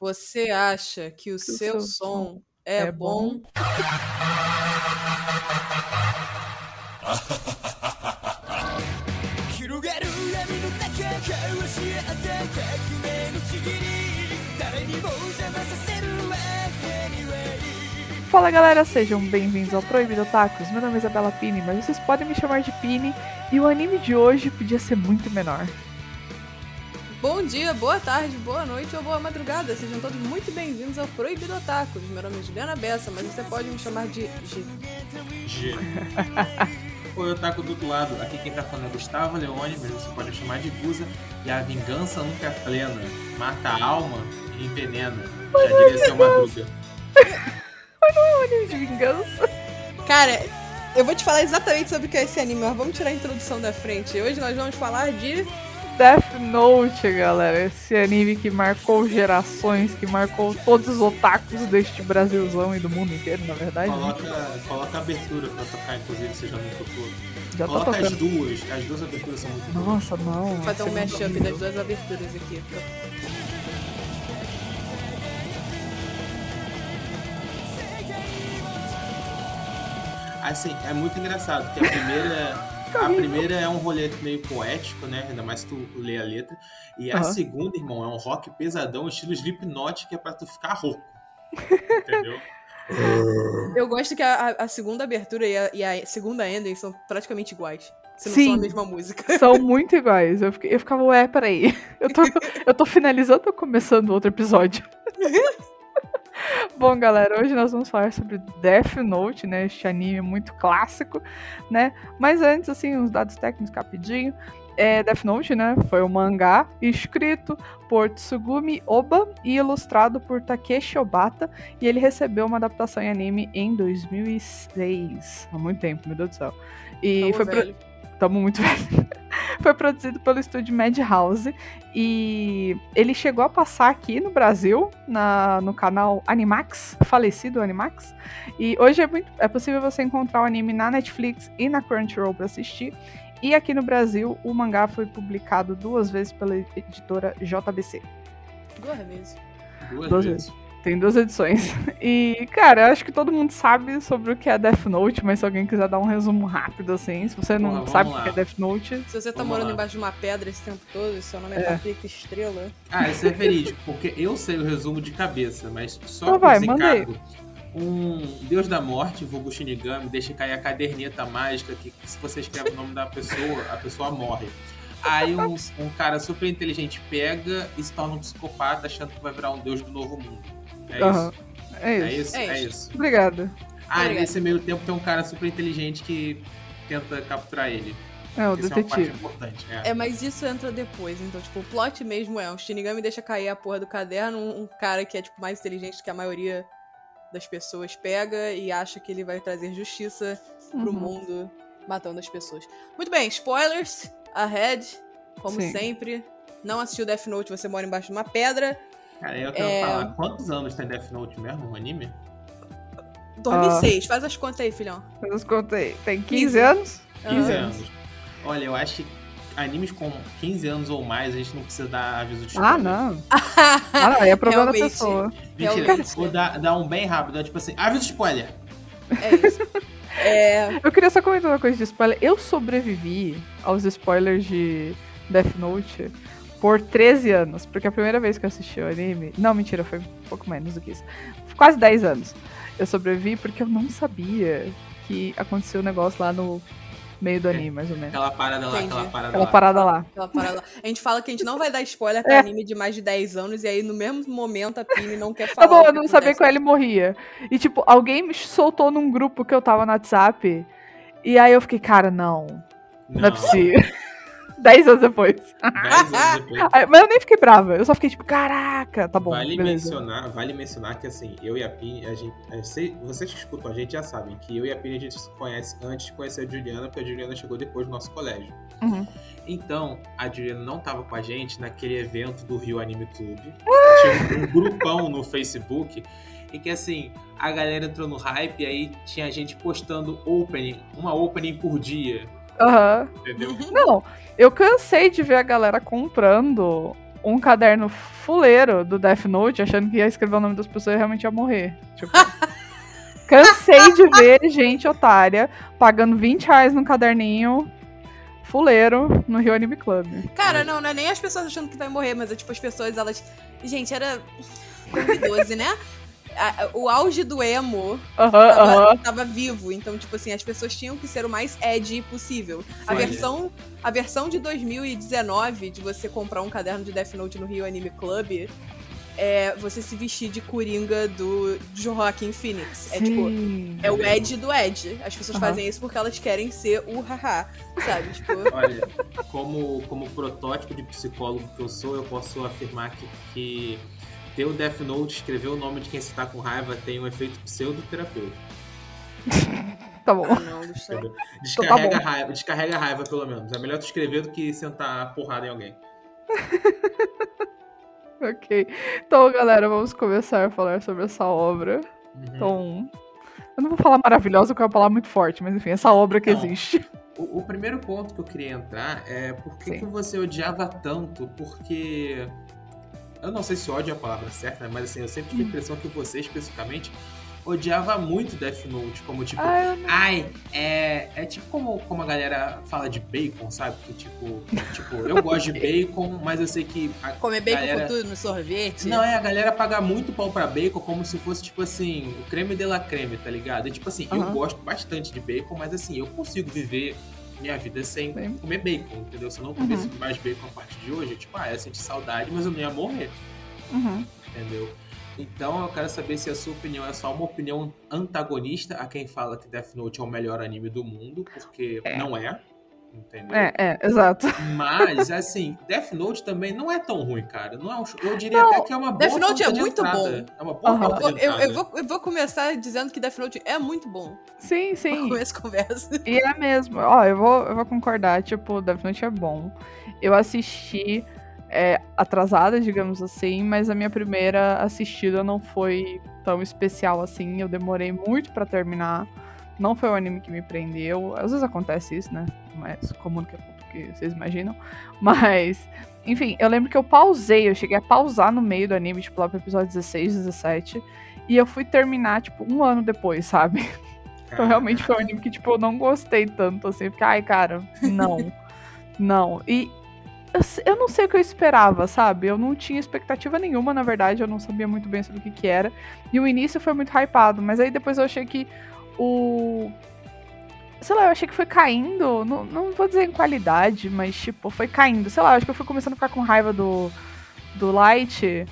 Você acha que o seu, seu som som é, é bom? bom? Fala galera, sejam bem-vindos ao Proibido Tacos. Meu nome é Isabela Pini, mas vocês podem me chamar de Pini. E o anime de hoje podia ser muito menor. Bom dia, boa tarde, boa noite ou boa madrugada. Sejam todos muito bem-vindos ao Proibido Otakus. Meu nome é Juliana Bessa, mas você pode me chamar de G. G. Oi, taco do outro lado. Aqui quem tá falando é Gustavo Leone, mas você pode me chamar de Guza. E a vingança nunca é plena. Mata a alma e envenena. Já diria seu Madruga. Anime de vingança. Cara, eu vou te falar exatamente sobre o que é esse anime, mas vamos tirar a introdução da frente. Hoje nós vamos falar de. Death Note, galera. Esse anime que marcou gerações, que marcou todos os otakus deste Brasilzão e do mundo inteiro, na verdade. né? Coloca, coloca a abertura pra tocar, inclusive, seja no futuro. Já tá Coloca as tocando. duas. As duas aberturas são muito boas. Nossa, não. Vou fazer um muito mashup das duas aberturas aqui. Assim, é muito engraçado, porque a primeira. A primeira é um rolê meio poético, né? Ainda mais tu lê a letra. E a Aham. segunda, irmão, é um rock pesadão, estilo Slipknot, que é pra tu ficar rouco. Entendeu? Eu gosto que a, a- a segunda abertura e a, e a segunda ending são praticamente iguais. Se não Sim. são a mesma música. São muito iguais. Eu, fiquei- eu ficava, ué, peraí. Eu tô, eu tô finalizando ou começando outro episódio? Bom, galera, hoje nós vamos falar sobre Death Note, né? Este anime muito clássico, né? Mas antes, assim, uns dados técnicos rapidinho. É, Death Note, né? Foi um mangá escrito por Tsugumi Oba e ilustrado por Takeshi Obata. E ele recebeu uma adaptação em anime em 2006. Há muito tempo, meu Deus do céu. E Tamo foi pro-. Tamo muito velho. Foi produzido pelo estúdio Madhouse e ele chegou a passar aqui no Brasil, na, no canal Animax, falecido Animax. E hoje é, muito- é possível você encontrar o anime na Netflix e na Crunchyroll para assistir. E aqui no Brasil, o mangá foi publicado duas vezes pela editora JBC. Duas vezes. Duas Duas vezes. Tem duas edições. E, cara, eu acho que todo mundo sabe sobre o que é Death Note, mas se alguém quiser dar um resumo rápido, assim, se você não vamos sabe o lá. que é Death Note, Se você tá Vamos morando lá. embaixo de uma pedra esse tempo todo e seu nome é, É. Patrick Estrela. Ah, isso é verídico, porque eu sei o resumo de cabeça, mas só Então vai, manda aí. desencargo, um deus da morte, vulgo Shinigami, deixa cair a caderneta mágica que, que se você escreve o nome da pessoa, a pessoa morre. Aí um, um cara super inteligente pega e se torna um psicopata achando que vai virar um deus do novo mundo. É isso. é É isso. isso, É é isso. Obrigada. Ah, e Obrigada. nesse meio tempo tem um cara super inteligente que tenta capturar ele. É, o Isso é uma parte detetive. importante. É. É, mas isso entra depois. Então, tipo, o plot mesmo é: o Shinigami deixa cair a porra do caderno, um, um cara que é, tipo, mais inteligente que a maioria das pessoas pega e acha que ele vai trazer justiça pro Uhum. mundo matando as pessoas. Muito bem, spoilers ahead, como Sim. sempre. Não assistiu Death Note, você mora embaixo de uma pedra. Cara, eu quero É. falar, quantos anos tem Death Note mesmo, o anime? 2006, faz as contas aí, filhão. Eu os contei. Tem 15 15. anos? 15 Ah. anos. Olha, eu acho que animes com 15 anos ou mais, a gente não precisa dar aviso de Ah, spoiler. não. Ah, não. Aí é problema da pessoa. Mentira, vou dar, dar um bem rápido, é tipo assim, aviso de spoiler. É isso. É, Eu queria só comentar uma coisa de spoiler. Eu sobrevivi aos spoilers de Death Note por 13 anos. Porque a primeira vez que eu assisti o anime. Não, mentira, foi um pouco menos do que isso. Quase 10 anos. Eu sobrevivi porque eu não sabia que aconteceu um negócio lá no meio do É. anime, mais ou menos. Aquela parada lá, Entendi. aquela parada Aquela lá. parada lá. aquela parada lá. A gente fala que a gente não vai dar spoiler pra É. anime de mais de 10 anos, e aí no mesmo momento a Pini não quer falar. Tá bom, o eu não sabia que ele morria. E, tipo, alguém me soltou num grupo que eu tava no WhatsApp. E aí eu fiquei, cara, não. Não, é possível. Dez anos depois. 10 anos depois. Mas eu nem fiquei brava. Eu só fiquei, tipo, caraca, tá bom, Vale beleza. mencionar, vale mencionar que assim, eu e a Pini, a gente, sei- vocês que escutam a gente já sabem que eu e a Pini a gente se conhece antes de conhecer a Juliana, porque a Juliana chegou depois do nosso colégio. Uhum. Então, a Juliana não tava com a gente naquele evento do Rio Anime Clube. Tinha um grupão no Facebook e que assim, a galera entrou no hype e aí tinha gente postando opening, uma opening por dia, Aham. entendeu? Não, eu cansei de ver a galera comprando um caderno fuleiro do Death Note, achando que ia escrever o nome das pessoas e realmente ia morrer. Tipo, cansei de ver gente otária pagando 20 reais num caderninho fuleiro no Rio Anime Club. Cara, não, não é nem as pessoas achando que vai morrer, mas é tipo as pessoas, elas. Gente, era 2012, né? A- a- O auge do emo Aham, tava, tava vivo, então, tipo assim, as pessoas tinham que ser o mais edgy possível. A Olha. versão, a versão de 2019 de você comprar um caderno de Death Note no Rio Anime Club é você se vestir de coringa do Joaquin Phoenix. É tipo. Sim. É o Ed do Ed. As pessoas fazem isso porque elas querem ser o haha, sabe? Tipo, Olha, como, como protótipo de psicólogo que eu sou, eu posso afirmar que, que ter o Death Note, escrever o nome de quem você tá com raiva, tem um efeito pseudoterapêutico. Tá bom. ah, não, Gustavo. entendeu? tá Descarrega, bom. a raiva, descarrega a raiva, pelo menos. É melhor tu escrever do que sentar a porrada em alguém. Ok. Então, galera, vamos começar a falar sobre essa obra. Uhum. Então, eu não vou falar maravilhosa, porque é uma palavra muito forte, mas enfim, essa obra que Não. existe. O, o primeiro ponto que eu queria entrar é por que, que você odiava tanto? Porque. Eu não sei se ódio é a palavra certa, né? mas assim, eu sempre tive a impressão que você especificamente odiava muito Death Note, como tipo. Ah, eu não- Ai, é, é tipo como, como a galera fala de bacon, sabe? Que tipo, tipo, eu gosto de bacon, mas eu sei que a Comer bacon galera... com tudo no sorvete. Não, é a galera pagar muito pau pra bacon como se fosse, tipo assim, o creme de la creme, tá ligado? E tipo assim, eu Aham. gosto bastante de bacon, mas assim, eu consigo viver minha vida sem Sim. comer bacon, entendeu? Se eu não comesse mais bacon a partir de hoje, tipo, ah, eu senti saudade, mas eu não ia morrer, Uhum. entendeu? Então eu quero saber se a sua opinião é só uma opinião antagonista a quem fala que Death Note é o melhor anime do mundo, porque É. não é, entendeu? É, é, exato. Mas, assim, Death Note também não é tão ruim, cara. Não é um, eu diria até que é uma boa Death Note é de muito entrada. bom. É uma boa porta Eu, eu- vou, eu vou começar dizendo que Death Note é muito bom. Sim, sim. começar a conversa. E é mesmo. Ó, eu vou, eu vou concordar. Tipo, Death Note é bom. Eu assisti é, atrasada, digamos assim, mas a minha primeira assistida não foi tão especial assim. Eu demorei muito pra terminar. Não foi o anime que me prendeu. Às vezes acontece isso, né? Mais comum do que, que vocês imaginam. Mas, enfim, eu lembro que eu pausei. Eu cheguei a pausar no meio do anime, tipo, lá pro episódio 16, 17. E eu fui terminar, tipo, um ano depois, sabe? Então realmente foi um anime que, tipo, eu não gostei tanto, assim. Fiquei, ai, cara, não. não. E eu, eu não sei o que eu esperava, sabe? Eu não tinha expectativa nenhuma, na verdade. Eu não sabia muito bem sobre o que que era. E o início foi muito hypado. Mas aí depois eu achei que o... Sei lá, eu achei que foi caindo. Não, não vou dizer em qualidade, mas, tipo, foi caindo. Sei lá, acho que eu fui começando a ficar com raiva do, do Light.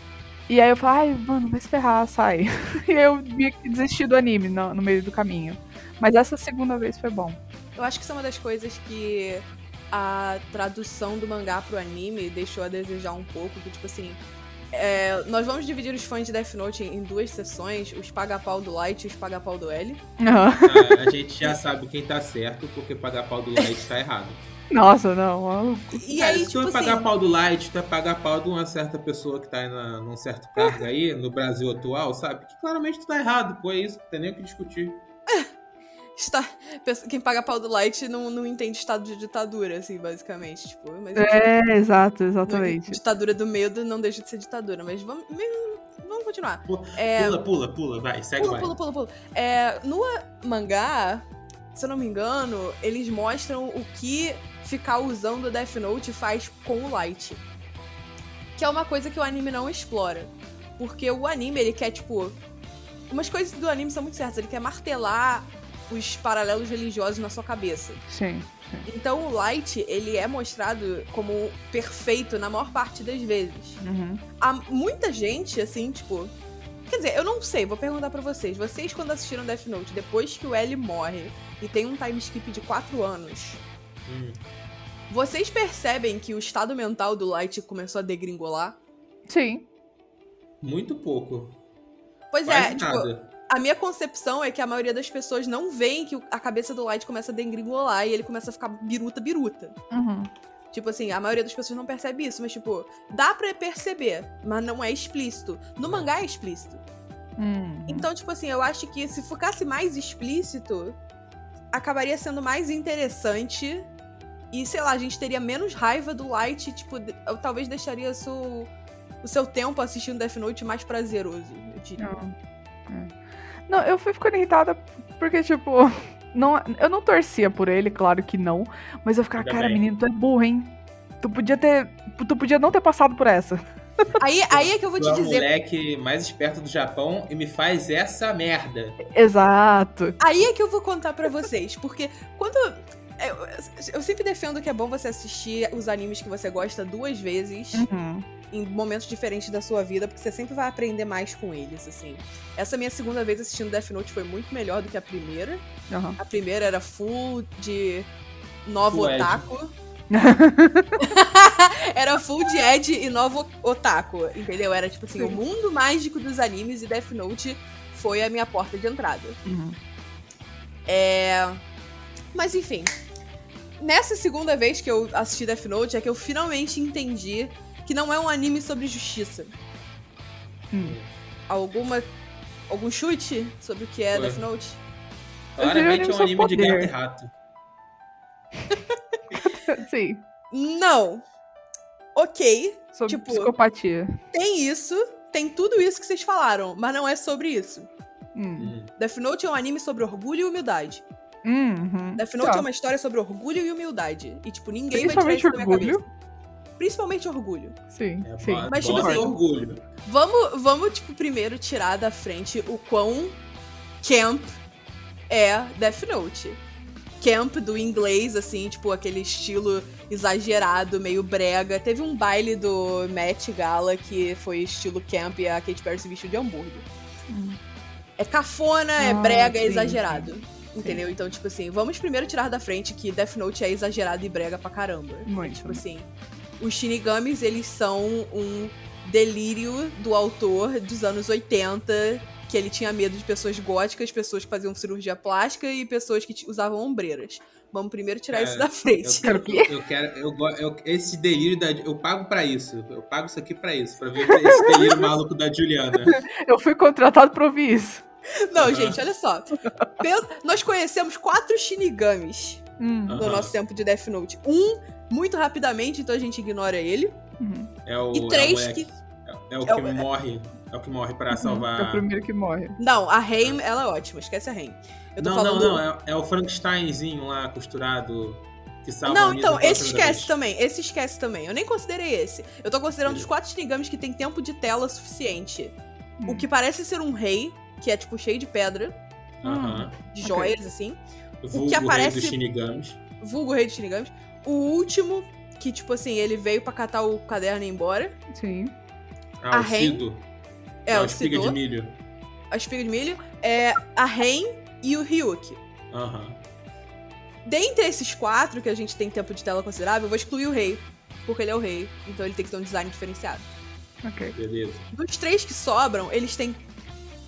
E aí eu falei, ai, mano, vai se ferrar, sai. e eu meio que desisti do anime no, no meio do caminho. Mas essa segunda vez foi bom. Eu acho que isso é uma das coisas que a tradução do mangá pro anime deixou a desejar um pouco. Que, tipo assim, é, nós vamos dividir os fãs de Death Note em, duas sessões: os paga-pau do Light e os paga-pau do L. Aham. Ah, a gente já sabe quem tá certo, porque pagar pau do Light tá errado. Nossa, não. E aí, se tu tipo é pagar assim. pau do Light, tu é pagar pau de uma certa pessoa que tá na, num certo cargo aí, no Brasil atual, sabe? Que claramente tu tá errado, pô, é isso, não tem nem o que discutir. Está, quem paga pau do Light não, não entende estado de ditadura, assim, basicamente. Tipo, mas É, exato, exatamente. ditadura do medo não deixa de ser ditadura. Mas vamos, vamos continuar. Pô, É, Pula, pula, pula, vai, segue Pula, vai. pula, pula, pula. É, no mangá, se eu não me engano, eles mostram o que ficar usando o Death Note faz com o Light. Que é uma coisa que o anime não explora. Porque o anime, ele quer, tipo. Umas coisas do anime são muito certas. Ele quer martelar os paralelos religiosos na sua cabeça. Sim, sim. Então o Light, ele é mostrado como perfeito na maior parte das vezes Uhum. há muita gente, assim, tipo. Quer dizer, eu não sei, vou perguntar pra vocês. Vocês, quando assistiram Death Note, depois que o L morre e tem um time skip de 4 anos, Hum. vocês percebem que o estado mental do Light começou a degringolar? Sim. Muito pouco. Pois Quase é, tipo, nada. A minha concepção é que a maioria das pessoas não veem que a cabeça do Light começa a degringolar e ele começa a ficar biruta-biruta. Uhum. Tipo assim, a maioria das pessoas não percebe isso, mas tipo, dá pra perceber, mas não é explícito. No mangá é explícito. Uhum. Então, tipo assim, eu acho que se ficasse mais explícito, acabaria sendo mais interessante E, sei lá, a gente teria menos raiva do Light, tipo, eu talvez deixaria o seu, o seu tempo assistindo Death Note mais prazeroso, eu diria. Não. Não, eu fui ficando irritada porque, tipo, não, eu não torcia por ele, claro que não. Mas eu ficava, Ainda cara, bem. menino, tu é burro, hein? Tu podia ter. Tu podia não ter passado por essa. Aí, aí é que eu vou Tu te é o dizer. moleque mais esperto do Japão e me faz essa merda. Exato. Aí é que eu vou contar pra vocês, porque quando. Eu, eu sempre defendo que é bom você assistir os animes que você gosta duas vezes Uhum. Em momentos diferentes da sua vida, porque você sempre vai aprender mais com eles, assim. Essa minha segunda vez assistindo Death Note foi muito melhor do que a primeira. Aham. A primeira era full de novo Full otaku. era full de Ed e novo otaku, entendeu? Era tipo assim, o mundo mágico dos animes e Death Note foi a minha porta de entrada. Uhum. É. Mas enfim. Nessa segunda vez que eu assisti Death Note é que eu finalmente entendi que não é um anime sobre justiça. Hum. Alguma. Algum chute sobre o que é Foi. Death Note? Claramente é um anime de poder. gato e rato. Sim. Não. Ok, Sobre Tipo- psicopatia. tem isso, tem tudo isso que vocês falaram, mas não é sobre isso. Hum. Hum. Death Note é um anime sobre orgulho e humildade. Uhum. Death Note Tá. é uma história sobre orgulho e humildade. E, tipo, ninguém vai tirar Principalmente isso da minha orgulho. cabeça. Principalmente orgulho. Sim, É sim. Mas, tipo assim- orgulho. Vamos, vamos, tipo, primeiro tirar da frente o quão camp é Death Note. Camp do inglês, assim, tipo, aquele estilo exagerado, meio brega. Teve um baile do Met Gala que foi estilo camp e a Katy Perry se vestiu de hambúrguer. Hum. É cafona, é Ah, brega, é sim, exagerado. Entendeu? Então, tipo assim, vamos primeiro tirar da frente que Death Note é exagerado e brega pra caramba. Muito. Tipo assim, os Shinigamis, eles são um delírio do autor dos anos 80, que ele tinha medo de pessoas góticas, pessoas que faziam cirurgia plástica e pessoas que usavam ombreiras. Vamos primeiro tirar Cara, isso da Eu frente. Quero quero, eu quero, eu, eu- esse delírio da, eu pago pra isso. Eu pago isso aqui pra isso, pra ver esse delírio maluco da Juliana. Eu fui contratado pra ouvir isso. Não, Aham. gente, olha só. Nós conhecemos quatro Shinigamis Hum. no Aham. nosso tempo de Death Note. Um, muito rapidamente, então a gente ignora ele. Uhum. É o, E três é o que- é, é o é que o- morre, é o que morre pra É o salvar. primeiro que morre. Não, a Haim, ela é ótima, esquece a Haim. Tô não, falando... não, não, é, é o Frankensteinzinho lá costurado que salva a Não, então, esse esquece vez. também. Esse esquece também. Eu nem considerei esse. Eu tô considerando os Beleza. quatro Shinigamis que tem tempo de tela suficiente. Hum. O que parece ser um rei, que é tipo cheio de pedra, Aham. de joias, assim. Vulgo que aparece- rei dos Shinigamis. Vulgo rei de Shinigamis. O último, que tipo assim, ele veio pra catar o caderno e ir embora. Sim. Ah, A o Ren- Cido. É, é o o espiga de milho. a espiga de milho. É a Ren e o Ryuki. Aham. Dentre esses quatro que a gente tem tempo de tela considerável, eu vou excluir o rei. Porque ele é o rei. Então ele tem que ter um design diferenciado. Ok. Beleza. Dos três que sobram, eles têm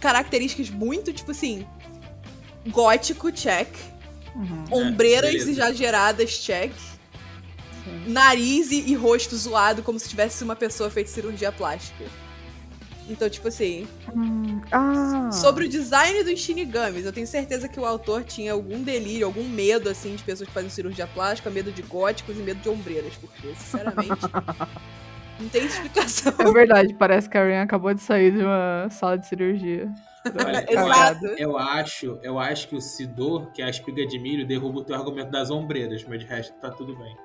características muito, tipo assim. Gótico, check. Uhum. Ombreiras beleza. exageradas, check. Sim. Nariz e, e rosto zoado, como se tivesse uma pessoa feita cirurgia plástica. Então, tipo assim. Hum, Ah. Sobre o design dos Shinigamis, eu tenho certeza que o autor tinha algum delírio, algum medo, assim, de pessoas que fazem cirurgia plástica, medo de góticos e medo de ombreiras, porque, sinceramente. não tem explicação. É verdade, parece que a Ren acabou de sair de uma sala de cirurgia. Olha, Exato. Eu acho, eu acho que o Sidor, que é a espiga de milho, derruba o teu argumento das ombreiras, mas de resto tá tudo bem.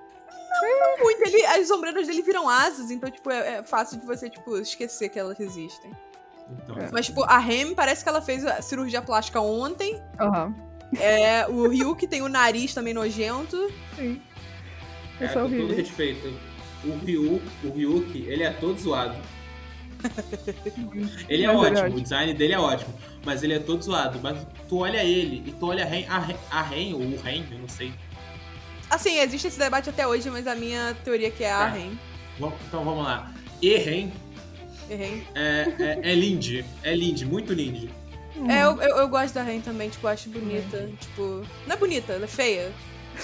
muito. Ele, as ombreiras dele viram asas, então, tipo, é, é fácil de você, tipo, esquecer que elas existem. Então, É. Mas, tipo, a Rem parece que ela fez a cirurgia plástica ontem. Aham. É, o Ryuki tem o nariz também nojento. Sim. é, é com todo respeito, o Ryu, o Ryuki, ele é todo zoado. Ele é Mas ótimo, ótimo. o design dele é ótimo, mas ele é todo zoado. Mas tu olha ele e tu olha a Ren, a Ren, a Ren ou o Ren, eu não sei. Assim, existe esse debate até hoje, mas a minha teoria é que é a Tá. Vamos- Então vamos lá. E Ren Errei. é, é, é Lindy, é Lindy, muito Lindy. Hum. É, eu, eu, eu gosto da Ren também, tipo, acho bonita. Tipo, não é bonita, ela é feia.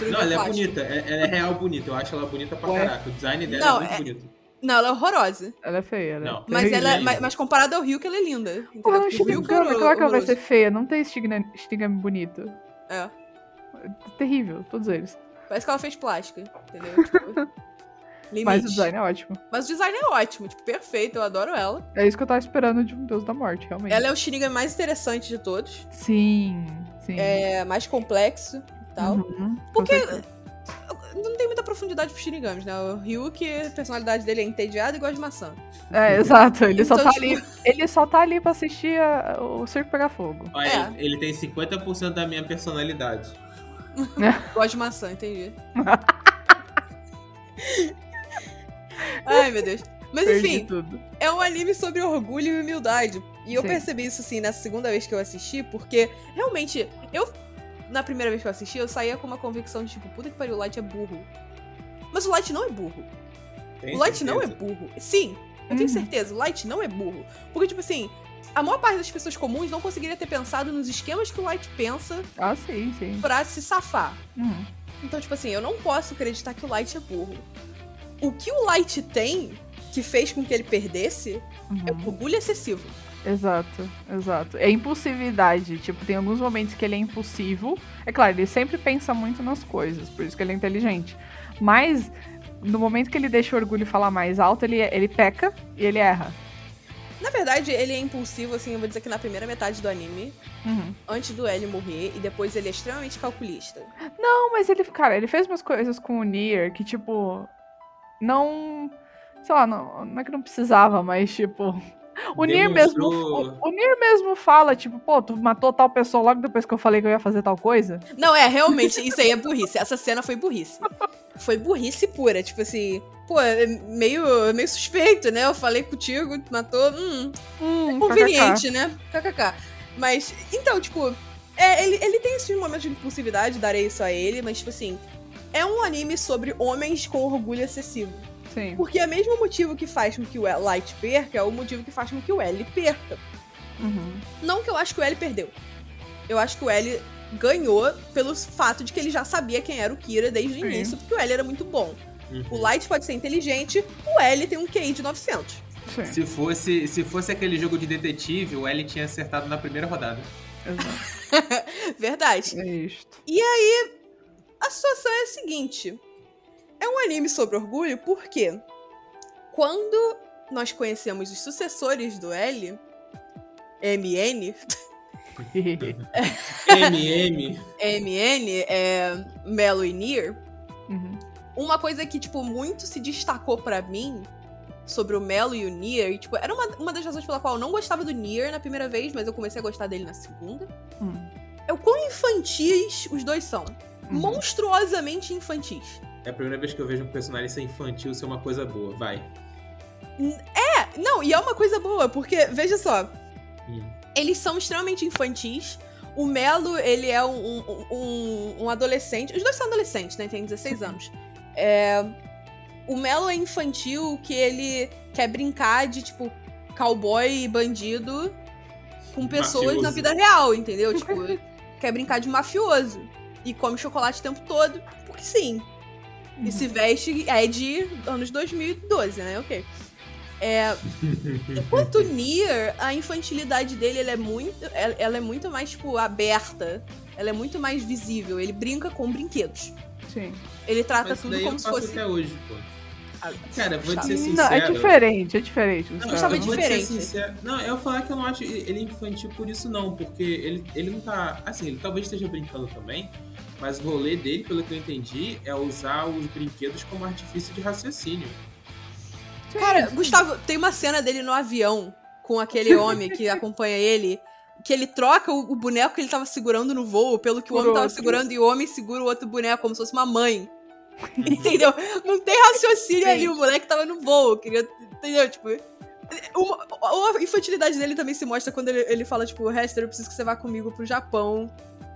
Não, ela é bonita, é- ela é real bonita, eu acho ela bonita pra Ué? caraca. O design dela Não, é muito é- bonito. Não, ela é horrorosa. Ela é feia, né? Não. Mas, ela é, mas, mas comparada ao Rio, que ela é linda. Porra, Porque o Ryuki é Shinigami, horror- claro que ela vai ser feia. Não tem Shinigami, Shinigami bonito. É. Terrível, todos eles. Parece que ela fez plástica, entendeu? Tipo, limite. Mas o design é ótimo. Mas o design é ótimo, tipo, perfeito, eu adoro ela. É isso que eu tava esperando de um Deus da Morte, realmente. Ela é o Shinigami mais interessante de todos. Sim, sim. É mais complexo e tal. Uhum, Porque. Não tem muita profundidade pro Shinigamis, né? O Ryuki, a personalidade dele é entediada e gosta de maçã. É, exato. Ele só Então, tá tipo, ali. Ele só tá ali pra assistir a- o circo pegar fogo. Olha, É. ele, ele tem 50% da minha personalidade. Gosta de maçã, entendi. Ai, meu Deus. Mas enfim, é um anime sobre orgulho e humildade. E eu Sim. percebi isso, assim, na segunda vez que eu assisti, porque realmente, eu. Na primeira vez que eu assisti, eu saía com uma convicção de tipo, puta que pariu, o Light é burro. Mas o Light não é burro. Tem o Light não é certeza? burro. Sim, eu tenho Uhum. certeza, o Light não é burro. Porque, tipo assim, a maior parte das pessoas comuns não conseguiria ter pensado nos esquemas que o Light pensa Ah, sim, sim. pra se safar. Uhum. Então, tipo assim, eu não posso acreditar que o Light é burro. O que o Light tem que fez com que ele perdesse é Uhum. orgulho excessivo. Exato, exato. É impulsividade. Tipo, tem alguns momentos que ele é impulsivo. É claro, ele sempre pensa muito nas coisas, por isso que ele é inteligente. Mas, no momento que ele deixa o orgulho falar mais alto, ele, ele peca e ele erra. Na verdade, ele é impulsivo, assim, eu vou dizer que na primeira metade do anime, Uhum. antes do L morrer, e depois ele é extremamente calculista. Não, mas ele, cara, ele fez umas coisas com o Nier que, tipo, não. Sei lá, não, não é que não precisava, mas, tipo. O Nier mesmo. O, o Nier mesmo fala, tipo, pô, tu matou tal pessoa logo depois que eu falei que eu ia fazer tal coisa. Não, é, realmente, isso aí é burrice. Essa cena foi burrice. Foi burrice pura, tipo assim... Pô, é meio, meio suspeito, né? Eu falei contigo, tu matou... Hum, Hum, conveniente, né? KKK. Mas, então, tipo, é, ele, ele tem esses momentos de impulsividade, darei isso a ele, mas, tipo assim, é um anime sobre homens com orgulho excessivo. Sim. Porque é o mesmo motivo que faz com que o Light perca, é o motivo que faz com que o L perca. Uhum. Não que eu acho que o L perdeu. Eu acho que o L ganhou pelo fato de que ele já sabia quem era o Kira desde o Sim. início, porque o L era muito bom. Uhum. O Light pode ser inteligente, o L tem um QI de 900. Sim. Se fosse, se fosse aquele jogo de detetive, o L tinha acertado na primeira rodada. Exato. Verdade. É isto. A situação é a seguinte: é um anime sobre orgulho porque quando nós conhecemos os sucessores do L, MN, MM. MN é Melo e Nier, Uhum. uma coisa que, tipo, muito se destacou pra mim sobre o Melo e o Nier, e, tipo, era uma, uma das razões pela qual eu não gostava do Nier na primeira vez, mas eu comecei a gostar dele na segunda, Hum. é o quão infantis os dois são. Uhum. Monstruosamente infantis. É a primeira vez que eu vejo um personagem ser infantil ser uma coisa boa. Vai. Não, e é uma coisa boa, porque, veja só, Hum. eles são extremamente infantis. O Melo, ele é um, um, um- um adolescente. Os dois são adolescentes, né? Tem 16 anos. É, o Melo é infantil que ele quer brincar de, tipo, cowboy e bandido com pessoas Mafioso. na vida real, entendeu? Tipo, quer brincar de mafioso. E come chocolate o tempo todo, porque sim. E se veste é de anos 2012, né? Ok. É, enquanto o Nier, a infantilidade dele ela é muito, ela, ela é muito mais tipo aberta. Ela é muito mais visível. Ele brinca com brinquedos. Sim. Ele trata Mas tudo daí como eu se fosse. até hoje, pô. Ah, Cara, vou te ser Não, é sincero. diferente, é diferente. Não, eu vou te diferente. ser sincero. Não, eu vou falar que eu não acho ele infantil por isso, não. Porque ele, ele não tá. Assim, ele talvez esteja brincando também. Mas o rolê dele, pelo que eu entendi, é usar os brinquedos como artifício de raciocínio. Cara, Gustavo, tem uma cena dele no avião com aquele homem que acompanha ele. Que ele troca o, boneco que ele tava segurando no voo pelo que o Por homem tava outro. segurando e o homem segura o outro boneco como se fosse uma mãe. Entendeu? Não tem raciocínio Sim. ali, o moleque tava no voo. Queria, entendeu? Tipo. uma- a infantilidade dele também se mostra quando ele, ele fala, tipo, Hester, eu preciso que você vá comigo pro Japão,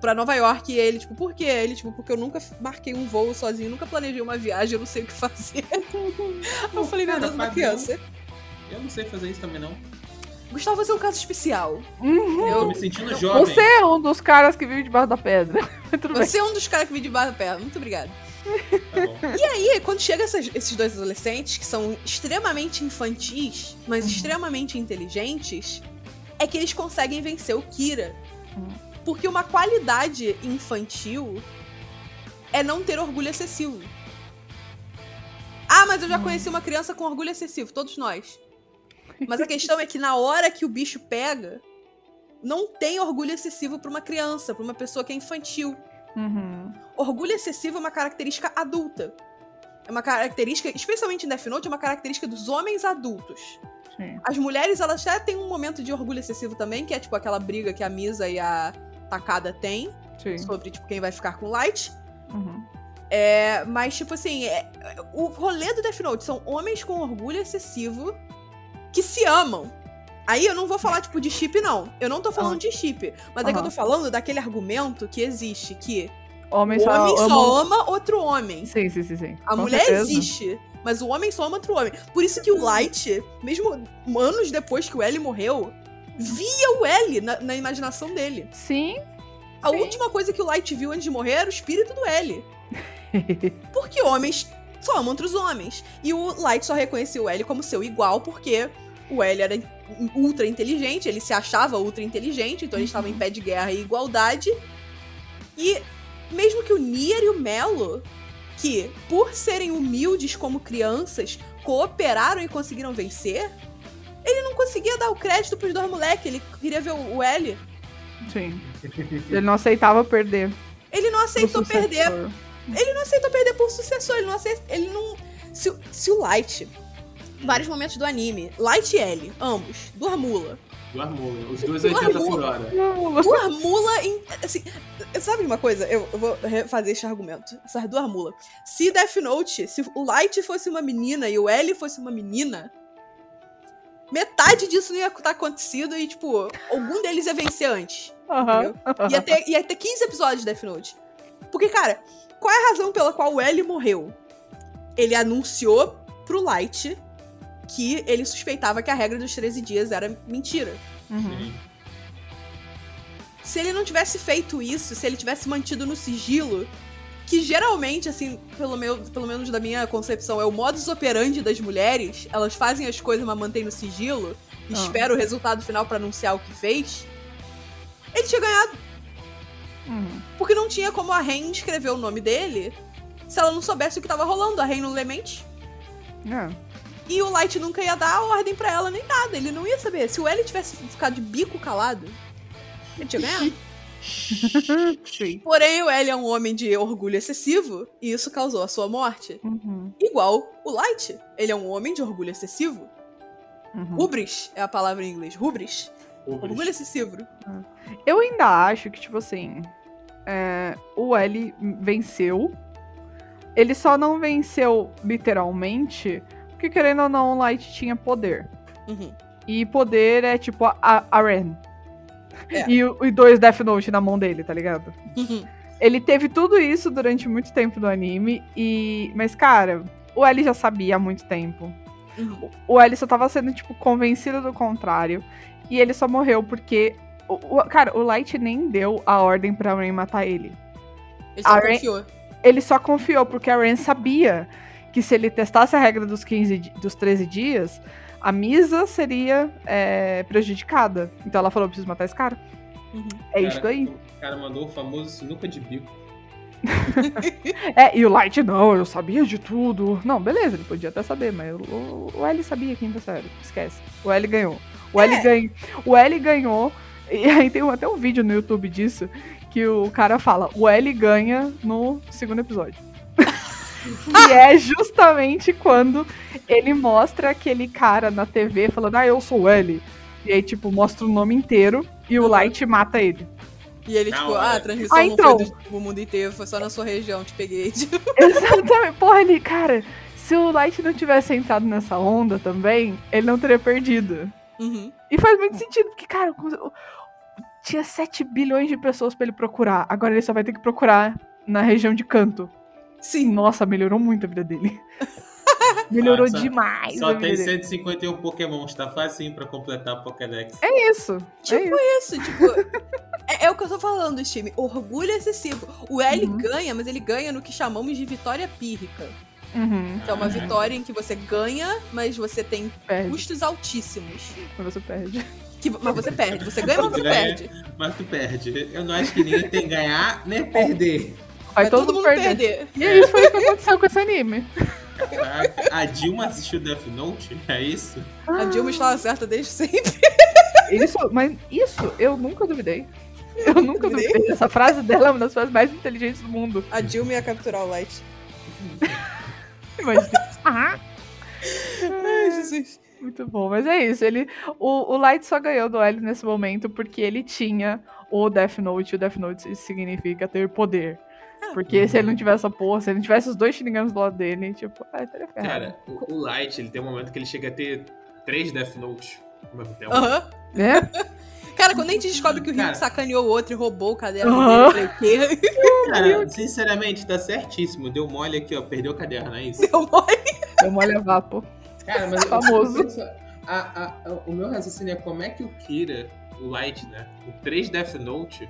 pra Nova York. E ele, tipo, por quê? Ele, tipo, porque eu nunca marquei um voo sozinho, nunca planejei uma viagem, eu não sei o que fazer. eu falei, meu Deus, uma criança. Eu não sei fazer isso também, não. Gustavo, você é um caso especial. Uhum. Eu tô me sentindo jovem. Você é um dos caras que vive debaixo da pedra. Tudo bem. Você é um dos caras que me de barra perto. Muito obrigada. Tá. E aí, quando chega essas- esses dois adolescentes, que são extremamente infantis, mas Uhum. extremamente inteligentes, é que eles conseguem vencer o Kira. Uhum. Porque uma qualidade infantil é não ter orgulho excessivo. Ah, mas eu já conheci uma criança com orgulho excessivo, todos nós. Mas a questão é que na hora que o bicho pega, não tem orgulho excessivo pra uma criança, pra uma pessoa que é infantil. Uhum. Orgulho excessivo é uma característica adulta. É uma característica, especialmente em Death Note, é uma característica dos homens adultos. Sim. As mulheres, elas até têm um momento de orgulho excessivo também, que é tipo aquela briga que a Misa e a Takada têm Sim. sobre tipo quem vai ficar com Light. Uhum. É, mas tipo assim, é- o rolê do Death Note são homens com orgulho excessivo que se amam. Aí eu não vou falar tipo de chip não. Eu não tô falando Aham. de chip, mas é que eu tô falando daquele argumento que existe que Homem o só homem ama- só ama outro homem. Sim, sim, sim, sim. A Com mulher certeza. existe, mas o homem só ama outro homem. Por isso que o Light, mesmo anos depois que o L morreu, via o L na, na imaginação dele. Sim. A Sim. última coisa que o Light viu antes de morrer era o espírito do L. Porque homens só amam outros homens. E o Light só reconheceu o L como seu igual porque o L era ultra inteligente, ele se achava ultra inteligente, então ele estava em pé de guerra e igualdade. E mesmo que o Nier e o Melo, que por serem humildes como crianças, cooperaram e conseguiram vencer, ele não conseguia dar o crédito pros dois moleques, ele queria ver o L. Sim. Ele não aceitava perder. Ele não aceitou perder ele não aceitou perder por sucessor, ele não aceita, ele não se, o- se o Light vários momentos do anime, Light e L, ambos, duas mula. Duas mulas. Os dois 80 por hora. Duas mula em assim, sabe uma coisa? Eu, eu vou refazer esse argumento. Essas duas mula. Se Death Note, se o Light fosse uma menina e o L fosse uma menina, metade disso não ia estar acontecido e tipo, algum deles ia vencer antes. Aham. Ia ter, ia ter 15 episódios de Death Note. Porque, cara, qual é a razão pela qual o L morreu? Ele anunciou pro Light que ele suspeitava que a regra dos 13 dias era mentira. Uhum. Se ele não tivesse feito isso, se ele tivesse mantido no sigilo, que geralmente, assim, pelo, meu, pelo menos da minha concepção, é o modus operandi das mulheres, elas fazem as coisas, mas mantêm no sigilo, Ah. espera o resultado final pra anunciar o que fez, ele tinha ganhado. Uhum. Porque não tinha como a Ren escrever o nome dele se ela não soubesse o que tava rolando. A Ren não lê mente. É. E o Light nunca ia dar a ordem pra ela nem nada. Ele não ia saber. Se o L tivesse ficado de bico calado, ele tinha ganhado. Sim. Porém, o L é um homem de orgulho excessivo e isso causou a sua morte. Uhum. Igual o Light. Ele é um homem de orgulho excessivo. Uhum. Rubris é a palavra em inglês. Rubris. Rubens. Orgulho excessivo. Eu ainda acho que, tipo assim, é, o L venceu. Ele só não venceu literalmente, porque querendo ou não, o Light tinha poder. Uhum. E poder é tipo a, a Ren. É. E, e dois Death Note na mão dele, tá ligado? Uhum. Ele teve tudo isso durante muito tempo do anime, e. Mas, cara, o L já sabia há muito tempo. Uhum. O L só tava sendo, tipo, convencido do contrário. E ele só morreu porque. O, o- cara, o Light nem deu a ordem pra Rain matar ele. Ele só confiou. Ele só confiou porque a Ren sabia que se ele testasse a regra dos 15 di- dos 13 dias, a Misa seria é, prejudicada. Então ela falou: preciso matar esse cara. Uhum. É isso Cara, daí. O cara mandou o famoso sinuca de bico. É, e o Light, não, eu sabia de tudo. Não, beleza, ele podia até saber, mas o, o, o L sabia quinta série. Esquece. O L ganhou. O L, É. ganhou, o L ganhou. E aí tem um- até um vídeo no YouTube disso que o cara fala: o L ganha no segundo episódio. E é justamente quando ele mostra aquele cara na TV falando: ah, eu sou o L. E aí, tipo, mostra o nome inteiro e o. Light mata ele. E ele, Não, tipo, é. ah, a transmissão Ah, não então. foi do, do mundo inteiro, foi só na sua região, te peguei. Tipo, Exatamente. Porra, ele, cara, se o Light não tivesse entrado nessa onda também, ele não teria perdido. uhum. E faz muito sentido, porque, cara, tinha 7 bilhões de pessoas pra ele procurar. Agora ele só vai ter que procurar na região de canto. Sim. Nossa, melhorou muito a vida dele. melhorou Ah, só- demais a Só vida tem dele. 151 Pokémons, tá facinho pra completar a Pokédex. É isso. Tipo é isso, tipo. é, é o que eu tô falando, time. Orgulho excessivo. O L Uhum. ganha, mas ele ganha no que chamamos de vitória pírrica. Uhum, Que é uma Ah, vitória em que você ganha, mas você tem perde. custos altíssimos. Mas você perde. Que- mas você perde. Você ganha, mas você Ganha. perde. Mas tu perde. Eu não acho que ninguém tem que ganhar nem perder. Vai, todo, todo mundo perder. perder. E isso foi o que aconteceu com esse anime. Caraca, a Dilma assistiu Death Note? É isso? A Dilma estava certa desde sempre. Isso, mas isso eu nunca duvidei. Eu nunca Duvidei? duvidei. Essa frase dela é uma das frases mais inteligentes do mundo. A Dilma ia capturar o Light. Imagina. Ah, Ai, Jesus. muito bom. Mas é isso. Ele, o, o Light só ganhou do L nesse momento porque ele tinha o Death Note. E o Death Note significa ter poder. Porque se ele não tivesse essa porra, se ele não tivesse os dois Shinigami do lado dele, tipo, ah, estaria ferrado. Cara, o, o Light, ele tem um momento que ele chega a ter três Death Notes ao mesmo tempo. Aham. É? Cara, quando a gente descobre que o Ryuk Cara. sacaneou o outro e roubou o caderno Aham. dele, eu falei, o quê? Cara, sinceramente, tá certíssimo. Deu mole aqui, ó. Perdeu o caderno, não é isso? Deu mole. Eu molho a vapo. Cara, mas Famoso. eu penso, a- a- a- o meu raciocínio é como é que o Kira, o Light, né? O 3 Death Note,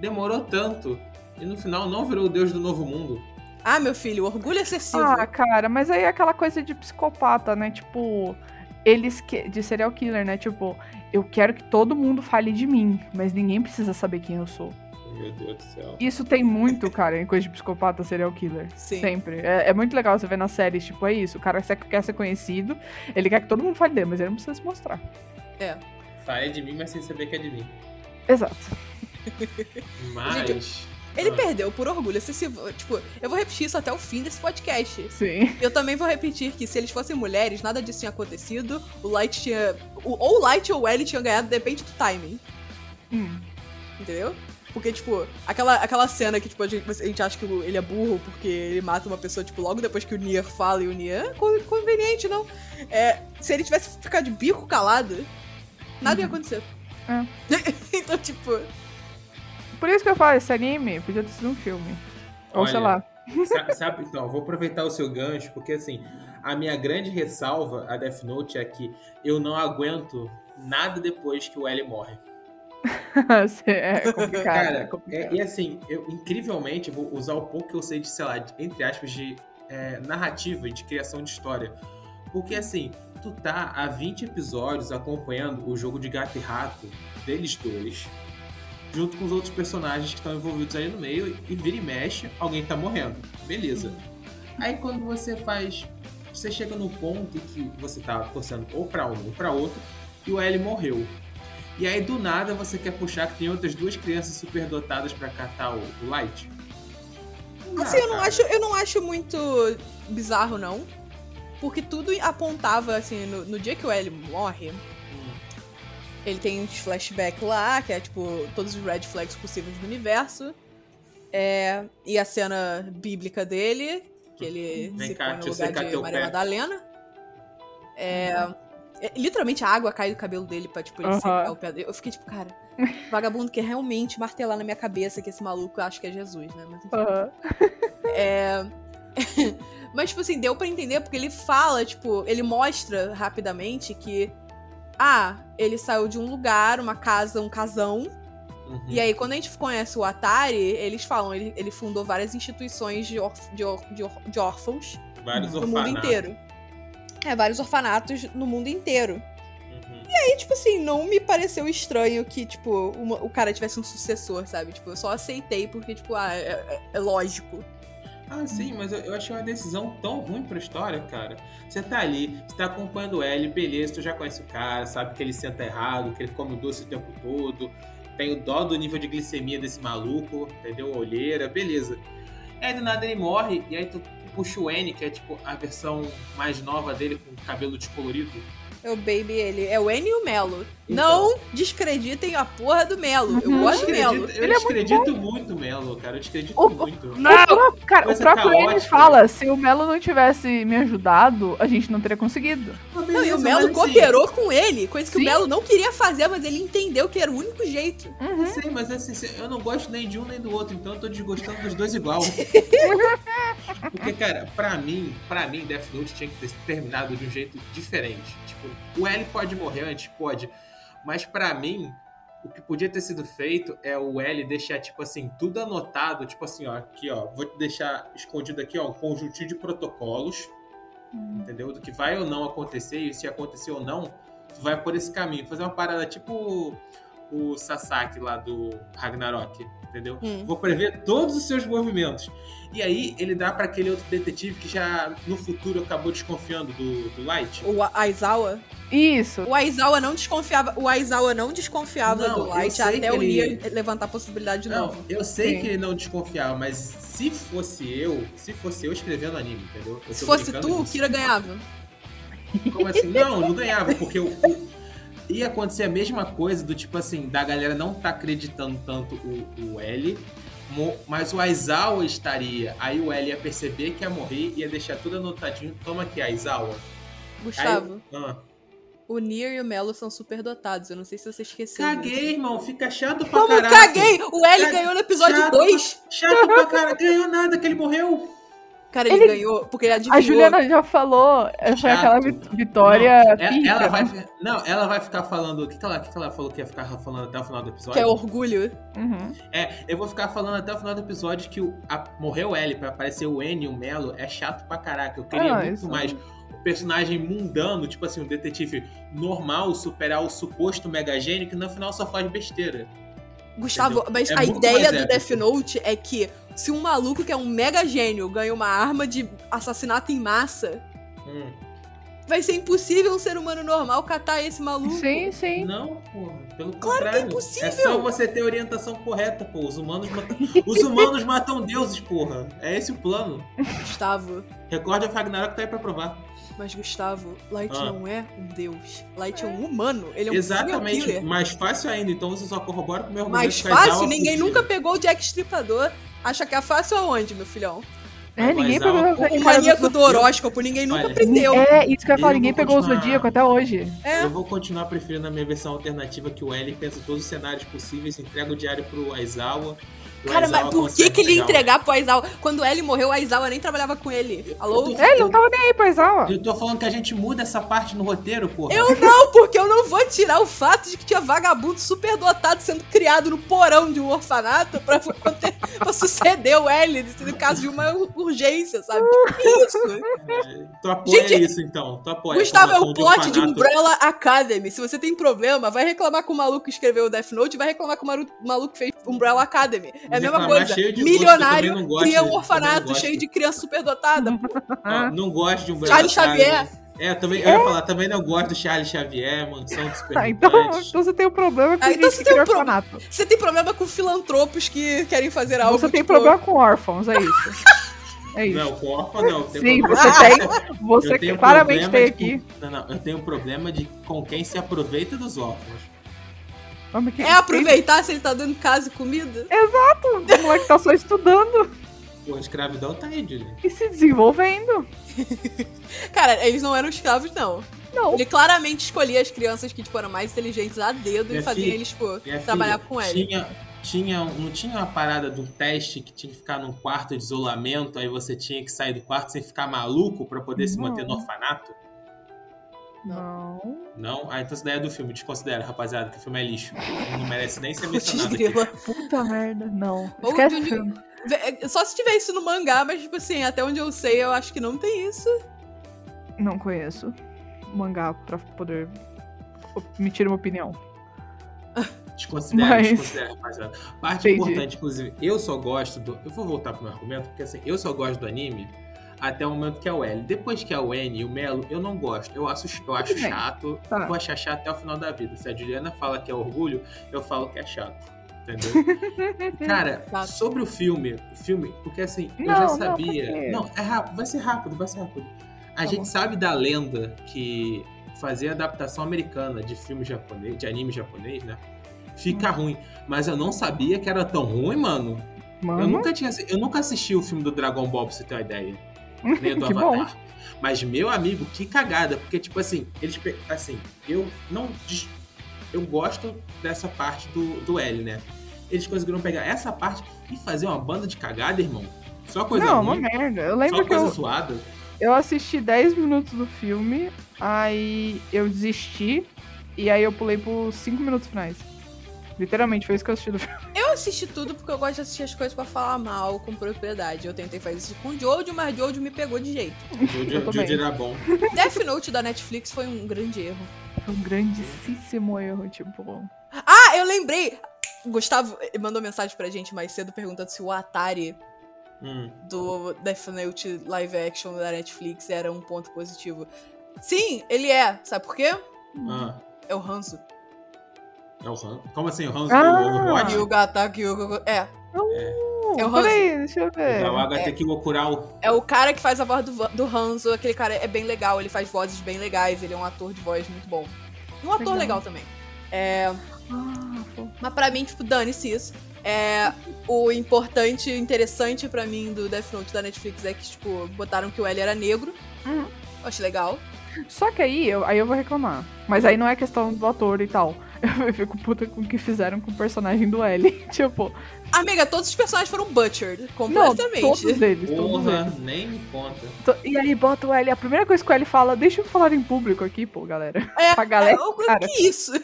demorou tanto. E no final não virou o deus do novo mundo. Ah, meu filho, orgulho excessivo. Ah, cara, mas aí é aquela coisa de psicopata, né? Tipo, eles que. de serial killer, né? Tipo, eu quero que todo mundo fale de mim, mas ninguém precisa saber quem eu sou. Meu Deus do céu. Isso tem muito, cara, em coisa de psicopata serial killer. Sim. Sempre. É, é muito legal você ver nas séries, tipo, é isso. O cara quer- quer ser conhecido, ele quer que todo mundo fale dele, mas ele não precisa se mostrar. Fale de mim, mas sem saber que é de mim. Exato. Mas. Ele Ah. perdeu por orgulho. Tipo, eu vou repetir isso até o fim desse podcast. Sim. Eu também vou repetir que se eles fossem mulheres, nada disso tinha acontecido. O Light tinha. o- ou o Light ou o L tinham ganhado, depende do timing. Hum. Entendeu? Porque, tipo, aquela, aquela cena que, tipo, a gente, a gente acha que ele é burro porque ele mata uma pessoa, tipo, logo depois que o Nier fala e o Nier. É co- conveniente, não. É, se ele tivesse ficado de bico calado, nada ia acontecer. É. então, tipo. Por isso que eu falo, esse anime podia ter sido um filme. Ou sei Olha, lá. Sa- Sabe, então, vou aproveitar o seu gancho, porque assim, a minha grande ressalva a Death Note é que eu não aguento nada depois que o L morre. é complicado. Cara, é complicado. é- e assim, eu incrivelmente vou usar o pouco que eu sei de, sei lá, de- entre aspas, de é, narrativa e de criação de história. Porque assim, tu tá há 20 episódios acompanhando o jogo de gato e rato deles dois, junto com os outros personagens que estão envolvidos aí no meio, e vira e mexe, alguém tá morrendo. Beleza. Aí quando você faz. Você chega no ponto que você tá torcendo ou pra um ou pra outro, e o L morreu. E aí do nada você quer puxar que tem outras duas crianças superdotadas pra catar o, o Light? Não Assim, eu não, cara. acho, eu não acho muito bizarro, não. Porque tudo apontava, assim, no, no dia que o L morre. Ele tem uns flashbacks lá, que é tipo todos os red flags possíveis do universo. É, e a cena bíblica dele, que ele Vem se cá, põe no lugar de Maria pé. Madalena. É, é, literalmente a água cai do cabelo dele pra tipo, ele Aham. secar o pé dele. Eu fiquei tipo, cara, vagabundo quer realmente martelar na minha cabeça que esse maluco eu acho que é Jesus, né? Mas, enfim. Aham. É... Mas, tipo assim, deu pra entender porque ele fala, tipo, ele mostra rapidamente que. Ah, ele saiu de um lugar, uma casa, um casão. Uhum. E aí, quando a gente conhece o Atari, eles falam, ele, ele fundou várias instituições de, órf- de, órf- de, órf- de órfãos Vários no mundo orfanatos. inteiro. É, vários orfanatos no mundo inteiro. Uhum. E, tipo assim, não me pareceu estranho que, tipo, uma- o cara tivesse um sucessor, sabe? Tipo, eu só aceitei porque, tipo, ah, é, é- é lógico. Ah, sim, mas eu, eu achei uma decisão tão ruim pra história, cara. Você tá ali, você tá acompanhando L, beleza, tu já conhece o cara, sabe que ele senta errado, que ele come doce o tempo todo, tem o dó do nível de glicemia desse maluco, entendeu? Olheira, beleza. E aí do nada ele morre, e aí tu puxa o N, que é tipo a versão mais nova dele, com cabelo descolorido. É o Baby, ele. É o N e o Melo. Então. Não descreditem a porra do Melo. Eu Uhum. gosto do Melo. eu Ele é muito descredito muito, Melo, cara. Eu descredito O- muito. O pró- cara, o próprio N fala, se o Melo não tivesse me ajudado, a gente não teria conseguido. Não, e o Melo assim, cooperou com ele, coisa que Sim. o Melo não queria fazer, mas ele entendeu que era o único jeito. Uhum. Sei, mas assim, se- eu não gosto nem de um nem do outro, então eu tô desgostando dos dois igual. Porque, cara, pra mim, pra mim, Death Note tinha que ter terminado de um jeito diferente. O L pode morrer antes? Pode. Mas pra mim, o que podia ter sido feito é o L deixar, tipo assim, tudo anotado, tipo assim, ó, aqui, ó, vou te deixar escondido aqui, ó, um conjuntinho de protocolos, entendeu? Do que vai ou não acontecer, e se acontecer ou não, tu vai por esse caminho. Fazer uma parada tipo o Sasaki lá do Ragnarok, entendeu? Hum. Vou prever todos os seus movimentos. E aí ele dá pra aquele outro detetive que já no futuro acabou desconfiando do, do Light. O Aizawa. Isso. O Aizawa não desconfiava. O Aizawa não desconfiava Não, do Light até o ele- levantar a possibilidade de Não, novo. eu sei Sim. que ele não desconfiava, mas se fosse eu, se fosse eu escrevendo anime, entendeu? Eu Se fosse tu, o. Kira ganhava. Como assim? Não, não ganhava, porque o- o- ia acontecer a mesma coisa do tipo assim, da galera não tá acreditando tanto o, o L, mas o Aizawa estaria. Aí o L ia perceber que ia morrer, ia deixar tudo anotadinho. Toma aqui, Aizawa. Aí, Gustavo, ah, o Nier e o Melo são super dotados. Eu não sei se você esqueceu. caguei, irmão. Fica chato pra Como caralho. caguei? O L ganhou no episódio chato 2. Chato pra caralho. Ganhou nada, que ele morreu. Cara, ele, Ele- ganhou porque ele adivinhou. A Juliana já falou, é, foi aquela vi- vitória Não, é- pica, ela vai, né? não, ela vai ficar falando. O que, que, ela, o que, que ela falou que ia ficar falando até o final do episódio? Que é orgulho. Uhum. É, eu vou ficar falando até o final do episódio que o, a, morreu o L pra aparecer o N e o Melo é chato pra caraca. Eu queria Ah, muito isso- mais o personagem mundano, tipo assim, um detetive normal, superar o suposto mega gênio que no final só faz besteira. Gustavo, Entendeu? mas É a ideia do. Death Note é que se um maluco que é um mega gênio ganha uma arma de assassinato em massa, Hum. vai ser impossível um ser humano normal catar esse maluco. Sim, sim. Não, porra. Pelo Claro que é contrário. impossível. É só você ter a orientação correta, pô. Os humanos matam, Os humanos matam deuses, porra. É esse o plano. Gustavo, Recorde a Ragnarok tá aí pra provar. Mas Gustavo, Light Ah. não é um deus. Light é um humano. Ele é um Exatamente. killer. Mais fácil ainda. Então você só corrobora com o meu argumento. Mais fácil? Ninguém nunca pegou o Jack Stripador. Acha que é fácil aonde, meu filhão? É, ninguém pegou O cara maníaco do horóscopo, ninguém nunca Olha, aprendeu. É, isso que eu ia falar, ninguém pegou o Zodíaco até hoje. É. Eu vou continuar preferindo a minha versão alternativa que o L pensa todos os cenários possíveis, entrega o diário pro Aizawa. Cara, Aizawa mas por que, que ele ia entregar pro Aizawa? Quando o L morreu, o Aizawa nem trabalhava com ele. Alô? Eu tô- É, ele não tava nem aí pra Isawa. Eu tô falando que a gente muda essa parte no roteiro, porra. Eu não, porque eu não vou tirar o fato de que tinha vagabundo superdotado sendo criado no porão de um orfanato pra, pra suceder o L no caso de uma urgência, sabe? Que é isso? É, Tu apoia Gente, isso, então. Tu apoia. a Gustavo, é o de plot de orfanato. Umbrella Academy. Se você tem problema, vai reclamar com o maluco que escreveu o Death Note, vai reclamar com o maluco que fez Umbrella Academy. É a mesma coisa. de Milionário cria um orfanato cheio de criança superdotada. Ó, não gosto de um Charles Xavier. É, também, eu ia falar, também não gosto do Charles Xavier, Mansão dos Ah, então, então você tem um problema com Ah, então você tem um pro- orfanato. Você tem problema com filantropos que querem fazer algo. Você tem tipo, problema com órfãos, é isso. É isso. Não, com órfão não. Sim, problema- você tem. Você claramente tem de- aqui. Não, não, eu tenho problema de com quem se aproveita dos órfãos. Mas que- É aproveitar se ele tá dando casa e comida? Exato, o moleque tá só estudando Pô, a escravidão tá aí, Julie. e se desenvolvendo. Cara, eles não eram escravos, não. Não. Ele claramente escolhia as crianças que tipo, eram mais inteligentes a dedo Minha e fazia filha- eles, tipo, trabalhar filha, com ele. Tinha, tinha, não tinha uma parada do teste que tinha que ficar num quarto de isolamento, aí você tinha que sair do quarto sem ficar maluco pra poder se manter no Não. orfanato? Não. Não? Ah, então essa daí é do filme. Desconsidera, rapaziada, que o filme é lixo. Não merece nem ser mencionado aqui. grila. Puta merda, não. Esquece o onde- filme. Vê- Só se tiver isso no mangá, mas, tipo assim, até onde eu sei, eu acho que não tem isso. Não conheço mangá pra poder emitir uma opinião. Desconsidera, Mas- desconsidera, rapaziada. Parte Entendi. importante, inclusive, eu só gosto do. Eu vou voltar pro meu argumento, porque assim, eu só gosto do anime até o momento que é o L. Depois que é o N e o Melo, eu não gosto. Eu acho, eu acho chato. Tá. Vou achar chato até o final da vida. Se a Juliana fala que é orgulho, eu falo que é chato. Entendeu? Cara, Chato. sobre o filme, o filme, porque assim, eu Não, já não, sabia. quê? Não, é rápido, vai ser rápido, vai ser rápido. A Tá gente bom. sabe da lenda que fazer adaptação americana de filme japonês, de anime japonês, né? Fica Hum. ruim. Mas eu não sabia que era tão ruim, mano. Eu Mano, nunca tinha, eu nunca assisti o filme do Dragon Ball, pra você ter uma ideia. Nem o do que bom. Avatar. Mas, meu amigo, que cagada. Porque, tipo assim, eles. Assim, eu não. Eu gosto dessa parte do, do L, né? Eles conseguiram pegar essa parte e fazer uma banda de cagada, irmão. Só coisa Não, uma ruim. merda. Eu Só lembro que coisa eu, zoada. eu assisti 10 minutos do filme, aí eu desisti, e aí eu pulei pros 5 minutos finais. Literalmente, foi isso que eu assisti do filme. Eu assisti tudo porque eu gosto de assistir as coisas pra falar mal com propriedade. Eu tentei fazer isso com o Jojo, mas Jojo me pegou de jeito. Também. Judy era bom. Death Note da Netflix foi um grande erro. Foi um grandíssimo erro, tipo. Ah, Ah, eu lembrei! Gustavo mandou mensagem pra gente mais cedo perguntando se o Atari Hum. do Death Note live action da Netflix era um ponto positivo. Sim, ele é. Sabe por quê? Ah, É o Hanzo. É o Han. Como assim? O Hanzo Ah. do Overwatch? Yuga Ataki Yuga. É. Uh, É o peraí, deixa eu ver. É o HT Okural. É o cara que faz a voz do, do Hanzo. Aquele cara é bem legal, ele faz vozes bem legais, ele é um ator de voz muito bom. Um ator Legal. legal, também. É, Ah, mas pra mim, tipo, dane-se isso. É, o importante e interessante pra mim do Death Note da Netflix é que, tipo, botaram que o L era negro. Uhum. Eu acho legal. Só que aí eu, aí eu vou reclamar. Mas aí não é questão do ator e tal. Eu fico puta com o que fizeram com o personagem do L. tipo, Amiga, todos os personagens foram butchered. não, Completamente. todos eles, todos Porra, eles. nem me conta. E aí bota o L. A primeira coisa que o L fala, deixa eu falar em público aqui, pô, galera. É, Pra galera, é, cara. que isso?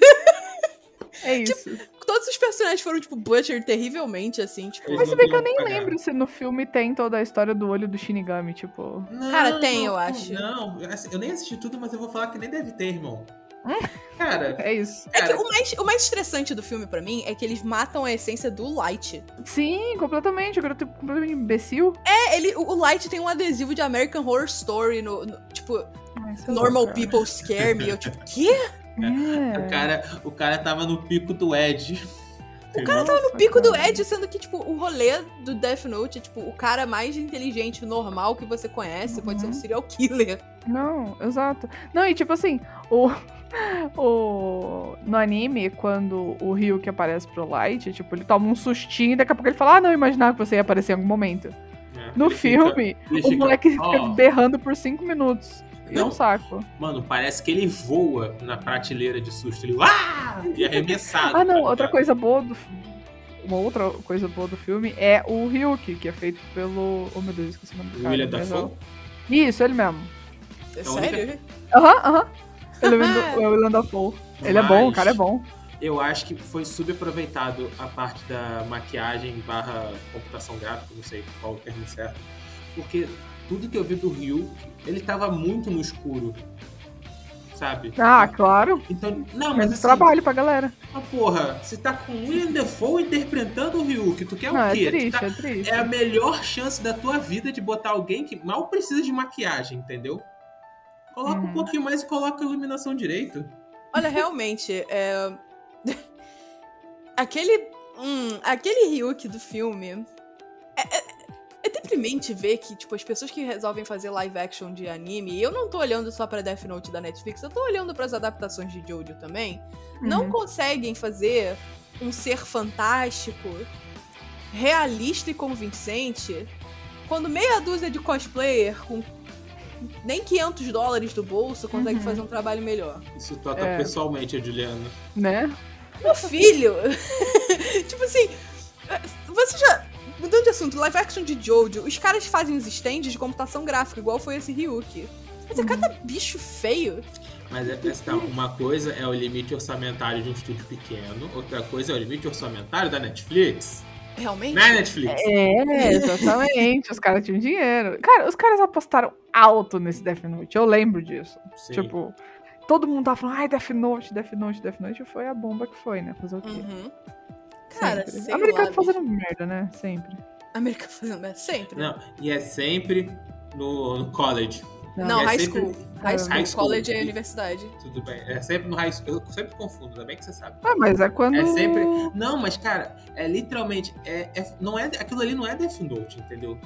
É isso. Todos os personagens foram, tipo, butchered terrivelmente, assim, tipo... Mas se não bem que eu nem pagar. lembro se no filme tem toda a história do olho do Shinigami, tipo. Não, Cara, tem, eu acho. Não, eu nem assisti tudo, mas eu vou falar que nem deve ter, irmão. Cara, É isso. É que cara, o mais, o mais estressante do filme, pra mim, é que eles matam a essência do Light. Sim, completamente. Agora eu tô completamente imbecil. É, ele, o Light tem um adesivo de American Horror Story no, no- tipo, lá, Normal cara. People Scare Me. Eu, tipo, quê? É. o cara, o cara tava no pico do Ed. O cara tava no pico do Ed, sendo que, tipo, o rolê do Death Note é, tipo, o cara mais inteligente, normal que você conhece. Pode ser um Uhum. serial killer. Não, exato. Não, e tipo assim, o. O, no anime, quando o Ryuki aparece pro Light, tipo, ele toma um sustinho e daqui a pouco ele fala, ah, não, eu imaginava que você ia aparecer em algum momento. né? No fica- filme, ele o fica, moleque fica ó, berrando por cinco minutos. E é um Não. saco. Mano, parece que ele voa na prateleira de susto. Ele ah! e arremessado. Ah, não, tá outra coisa boa do. Uma outra coisa boa do filme é o Ryuki, que é feito pelo. Oh meu Deus, esqueci o nome do cara. William mas Dafoe? é- Isso, ele mesmo. É única- sério? Aham, aham. Ele é o é Dafoe. Ele é bom, o Mas cara é bom. Eu acho que foi subaproveitado a parte da maquiagem barra computação gráfica, não sei qual o termo certo. Porque tudo que eu vi do Ryuk, ele tava muito no escuro. Sabe? Ah, claro. Então, não, mas Mas assim, trabalho pra galera. ah, porra, você tá com o William Defoe interpretando o Ryuk, tu quer Não, o é quê? Tu triste, tá- é triste. É a melhor chance da tua vida de botar alguém que mal precisa de maquiagem, entendeu? Coloca um Uhum. pouquinho mais e coloca a iluminação direito. Olha, realmente, é... aquele, hum, aquele Ryuk do filme é, é, é deprimente ver que, tipo, as pessoas que resolvem fazer live action de anime, e eu não tô olhando só pra Death Note da Netflix, eu tô olhando pras adaptações de Jojo também, não Uhum. conseguem fazer um ser fantástico, realista e convincente, quando meia dúzia de cosplayer com nem 500 dólares do bolso consegue Uhum. fazer um trabalho melhor. Isso toca É. pessoalmente a Juliana. Né? Meu filho! tipo assim, você já. Mudando de assunto, live action de Jojo, os caras fazem os stands de computação gráfica, igual foi esse Ryuki. Mas é cada bicho feio. Mas é questão, uma coisa é o limite orçamentário de um estúdio pequeno, outra coisa é o limite orçamentário da Netflix. Realmente? Né, Netflix? É, exatamente. os caras tinham dinheiro. Cara, os caras apostaram alto nesse Death Note. Eu lembro disso. Sim. Tipo, todo mundo tava falando, ai, Death Note, Death Note, Death Note. Foi a bomba que foi, né? Fazer o quê? Uhum. Cara, Sempre. sei Americano lá, fazendo merda, né? Sempre. América fazendo merda sempre. Não, e é sempre no, no college. Não, é high sempre- school. High school. High school. College é universidade. Tudo bem. É sempre no high school. Eu sempre confundo, ainda bem que você sabe. Ah, mas é quando. É sempre. Não, mas, cara, é literalmente. É, é- não é, aquilo ali não é Death Note, entendeu?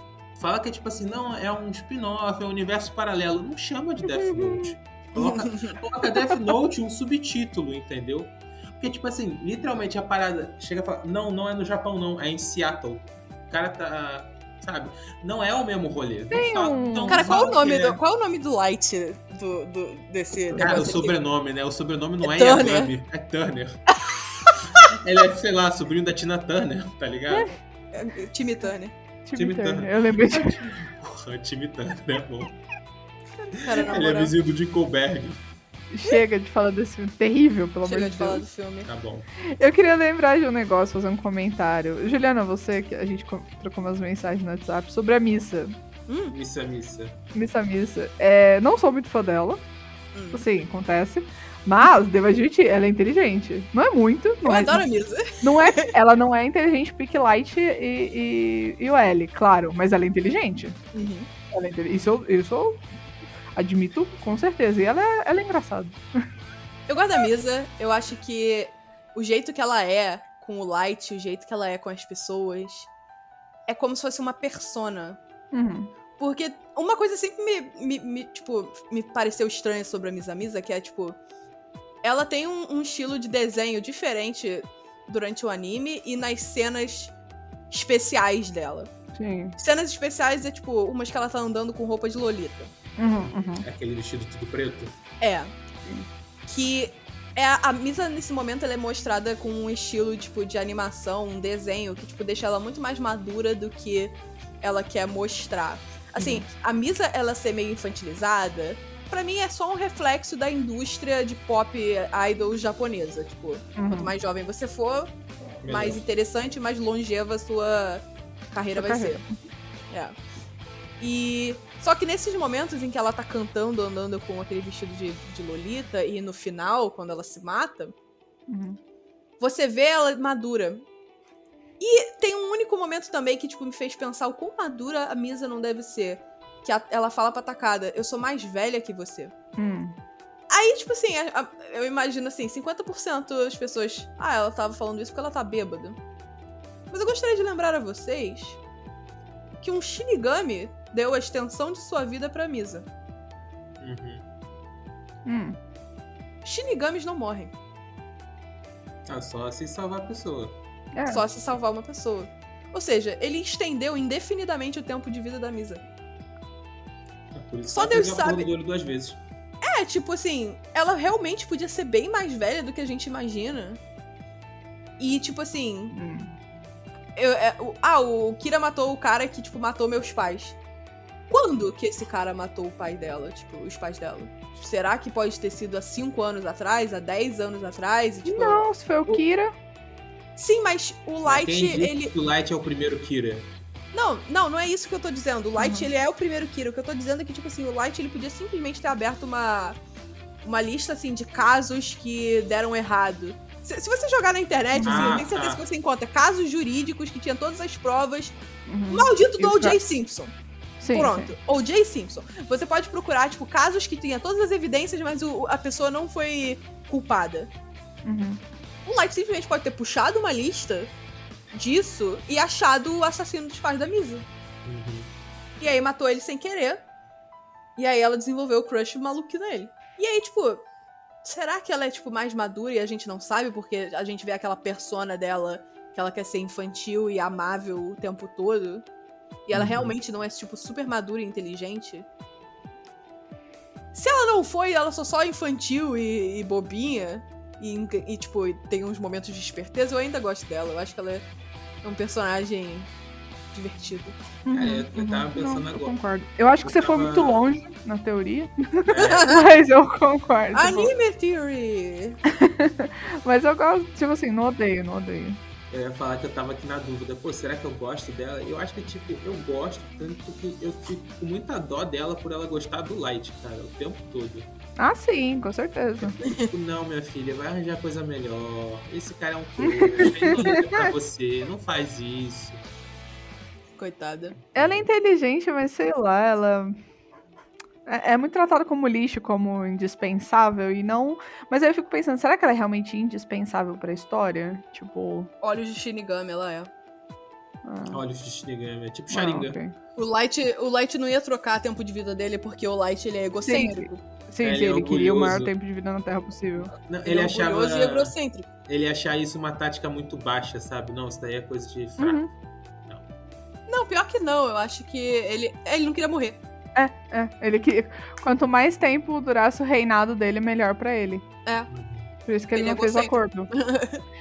Fala que é tipo assim, não, é um spin-off, é um universo paralelo. Não chama de Death Note. Coloca, coloca Death Note um subtítulo, entendeu? Porque, tipo assim, literalmente a parada chega a falar, não, não é no Japão, não, é em Seattle. O cara tá. Sabe? Não é o mesmo rolê. Tem fala- um- não Cara, qual o fala nome é- do, qual é o nome do light do, do, desse Cara, o negócio aqui? sobrenome, né? O sobrenome não É é, Turner. Yagami, é Turner. Ele é, sei lá, sobrinho da Tina Turner, tá ligado? É, Timmy Turner. Time Turner. Eu lembrei de. Porra, Time Turner é bom. Cara, Ele é vizinho do Dinkelberg. Chega de falar desse filme terrível, pelo amor chega de de falar Deus. do filme. Tá bom. Eu queria lembrar de um negócio, fazer um comentário. Juliana, você que a gente co- trocou umas mensagens no WhatsApp sobre a missa. Missa, missa. Missa Missa. É, não sou muito fã dela, Hum. assim, acontece. Mas, devo admitir, ela é inteligente. Não é muito. Não Eu é, adoro a Misa. não é, ela não é inteligente pique Light e, e, e o L, claro. Mas ela é inteligente. Uhum. Ela é inte- isso, eu, isso eu admito com certeza. E ela é, ela é engraçada. Eu gosto da Misa. Eu acho que o jeito que ela é com o Light, o jeito que ela é com as pessoas, é como se fosse uma persona. Uhum. Porque uma coisa sempre me, me, me, tipo, me pareceu estranha sobre a Misa Misa, que é, tipo, ela tem um, um estilo de desenho diferente durante o anime e nas cenas especiais dela. Sim. Cenas especiais é, tipo, umas que ela tá andando com roupa de Lolita. Uhum, uhum. Aquele vestido tudo preto. É. Que é a Misa nesse momento ela é mostrada com um estilo tipo de animação, um desenho que tipo deixa ela muito mais madura do que ela quer mostrar. Assim, a Misa ela ser meio infantilizada, pra mim é só um reflexo da indústria de pop idol japonesa, tipo, Uhum. quanto mais jovem você for, Melhor. mais interessante, mais longeva a sua carreira Sua vai carreira. ser. É. E. Só que nesses momentos em que ela tá cantando, andando com aquele vestido de, de Lolita, e no final, quando ela se mata, Uhum. você vê ela madura. E tem um único momento também que, tipo, me fez pensar o quão madura a Misa não deve ser. Que a- ela fala pra Takada, eu sou mais velha que você. Hum. Aí, tipo assim, a- a- eu imagino assim, 50% das pessoas. Ah, ela tava falando isso porque ela tá bêbada. Mas eu gostaria de lembrar a vocês que um Shinigami deu a extensão de sua vida pra Misa. Uhum. Hum. Shinigamis não morrem, Ah, só se salvar a pessoa. É. só se salvar uma pessoa. Ou seja, ele estendeu indefinidamente o tempo de vida da Misa. Por isso Só que Deus sabe. do olho duas vezes. É, tipo assim, ela realmente podia ser bem mais velha do que a gente imagina. E, tipo assim, Hum. Eu- é, o- ah, o Kira matou o cara que, tipo, matou meus pais. Quando que esse cara matou o pai dela? Tipo, os pais dela? Será que pode ter sido há 5 anos atrás, há 10 anos atrás? E, tipo, Não, se foi o Kira. Sim, mas o Light, Quem disse ele. que o Light é o primeiro Kira? Não, não, não é isso que eu tô dizendo. O Light, Uhum. ele é o primeiro Kira. O que eu tô dizendo é que, tipo assim, o Light, ele podia simplesmente ter aberto uma. Uma lista, assim, de casos que deram errado. Se, se você jogar na internet, assim, eu Ah, tenho certeza tá. que você encontra casos jurídicos que tinham todas as provas. Uhum. Maldito do O.J. Simpson. Sim, Pronto, sim. O.J. Simpson. Você pode procurar, tipo, casos que tenha todas as evidências, mas o- a pessoa não foi culpada. Uhum. O Light simplesmente pode ter puxado uma lista disso e achado o assassino dos pais da Misa. Uhum. E aí matou ele sem querer. E aí ela desenvolveu o crush maluco nele. E aí, tipo, será que ela é, tipo, mais madura e a gente não sabe? Porque a gente vê aquela persona dela que ela quer ser infantil e amável o tempo todo. E ela Uhum. realmente não é, tipo, super madura e inteligente. Se ela não foi, ela só só infantil e, e bobinha. E, e, tipo, tem uns momentos de esperteza, eu ainda gosto dela. Eu acho que ela é um personagem divertido. Uhum, É, eu tava uhum. pensando Não, eu agora. concordo. Eu acho que Eu você foi tava- muito longe na teoria, É, mas eu concordo. tipo, Anime Theory! Mas eu gosto, tipo assim, não odeio, não odeio. eu ia falar que eu tava aqui na dúvida. Pô, será que eu gosto dela? Eu acho que, tipo, eu gosto, tanto que eu fico com muita dó dela por ela gostar do Light, cara, o tempo todo. Ah, sim, com certeza. Tipo, não, minha filha, vai arranjar coisa melhor. Esse cara é um liga pra você, não faz isso. Coitada. Ela é inteligente, mas sei lá, ela. É, é muito tratada como lixo, como indispensável, e não. Mas aí eu fico pensando, será que ela é realmente indispensável pra história? Tipo. Olhos de Shinigami, ela é. ah, Olha o Shinigami, é tipo ah, Sharingan. ok. O Light, o Light não ia trocar tempo de vida dele porque o Light ele é egocêntrico. Sim, Ele sim, é ele queria o maior tempo de vida na Terra possível. Não, Ele, ele, é achava. e egocêntrico. Ele achar isso uma tática muito baixa, sabe? Não, isso daí é coisa de fraco. Uhum. Não, pior que não. Eu acho que ele, ele não queria morrer. É, é. Ele que. Quanto mais tempo durasse o reinado dele, melhor pra ele. Uhum. Por isso que ele, Ele é não fez o acordo.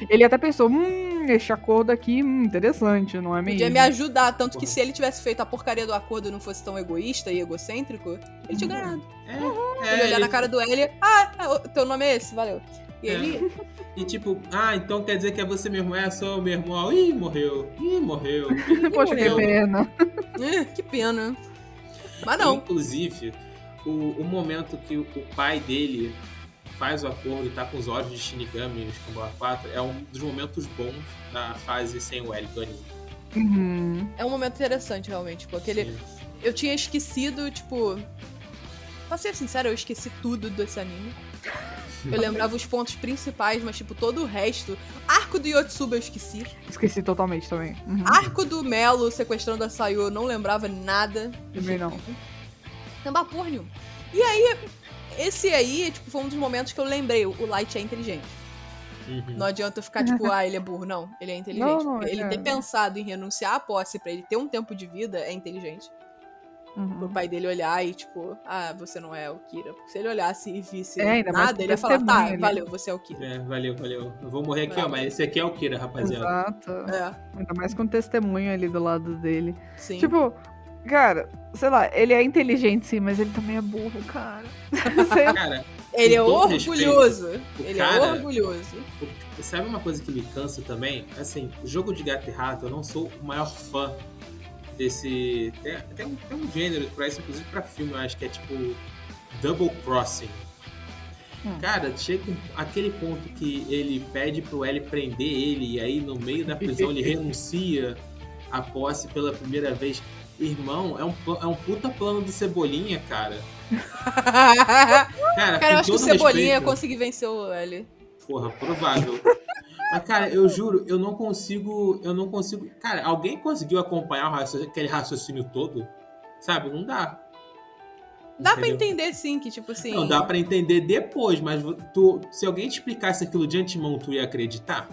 ele até pensou, hum, este acordo aqui, hum, interessante, não é mesmo? Podia me ajudar. Tanto que Uhum. se ele tivesse feito a porcaria do acordo e não fosse tão egoísta e egocêntrico, ele tinha Uhum. ganhado. É, Ele é, olhar ele- na cara do L, ah, é, o- teu nome é esse, valeu. E É. ele. E tipo, ah, então quer dizer que é você mesmo? É, sou eu mesmo. Ó, Ih, morreu. Ih, morreu. Ih, Poxa, que morreu. pena. "Eh, que pena. Mas não. Inclusive, o, o momento que o, o pai dele faz o acordo e tá com os olhos de Shinigami no Shikambara 4 é um dos momentos bons da fase sem o L do anime. Uhum. É um momento interessante, realmente. Tipo, aquele. Sim. Eu tinha esquecido, tipo. Pra ser sincero, eu esqueci tudo desse anime. Eu lembrava os pontos principais, mas, tipo, todo o resto. Arco do Yotsuba eu esqueci. Esqueci totalmente também. Uhum. Arco do Melo sequestrando a Sayu, eu não lembrava nada. Também não. Lembrar porra nenhuma. E aí, esse aí, tipo, foi um dos momentos que eu lembrei. O Light é inteligente. Uhum. Não adianta eu ficar, tipo, ah, ele é burro. Não, ele é inteligente. Não, ele é. ter pensado em renunciar à posse pra ele ter um tempo de vida é inteligente. Uhum. O pai dele olhar e, tipo, ah, você não é o Kira. Porque se ele olhasse e visse É, nada, ele ia falar, tá, né? valeu, você é o Kira. É, valeu, valeu. Eu vou morrer aqui, ó, Valeu. mas esse aqui é o Kira, rapaziada. Exato. É, Ainda mais com testemunho ali do lado dele. sim. Tipo, cara, sei lá, ele é inteligente sim, mas ele também é burro, cara. Cara, ele é orgulhoso. Ele cara- é orgulhoso. sabe uma coisa que me cansa também? Assim, o jogo de gato e rato, eu não sou o maior fã desse. Tem, tem um, tem um gênero pra isso, inclusive pra filme, eu acho que é tipo Double Crossing. Hum. Cara, chega aquele ponto que ele pede pro L prender ele, e aí no meio da prisão ele renuncia à posse pela primeira vez. Irmão, é um, é um puta plano do Cebolinha, cara. Cara, Cara, eu acho que o Cebolinha ia conseguir vencer o L. Porra, provável. Mas, cara, eu juro, eu não consigo. Eu não consigo. Cara, alguém conseguiu acompanhar raciocínio- aquele raciocínio todo? Sabe? Não dá. Dá pra Entendeu? entender, sim, que, tipo assim. Não, dá pra entender depois, mas tu, se alguém te explicasse aquilo de antemão, tu ia acreditar?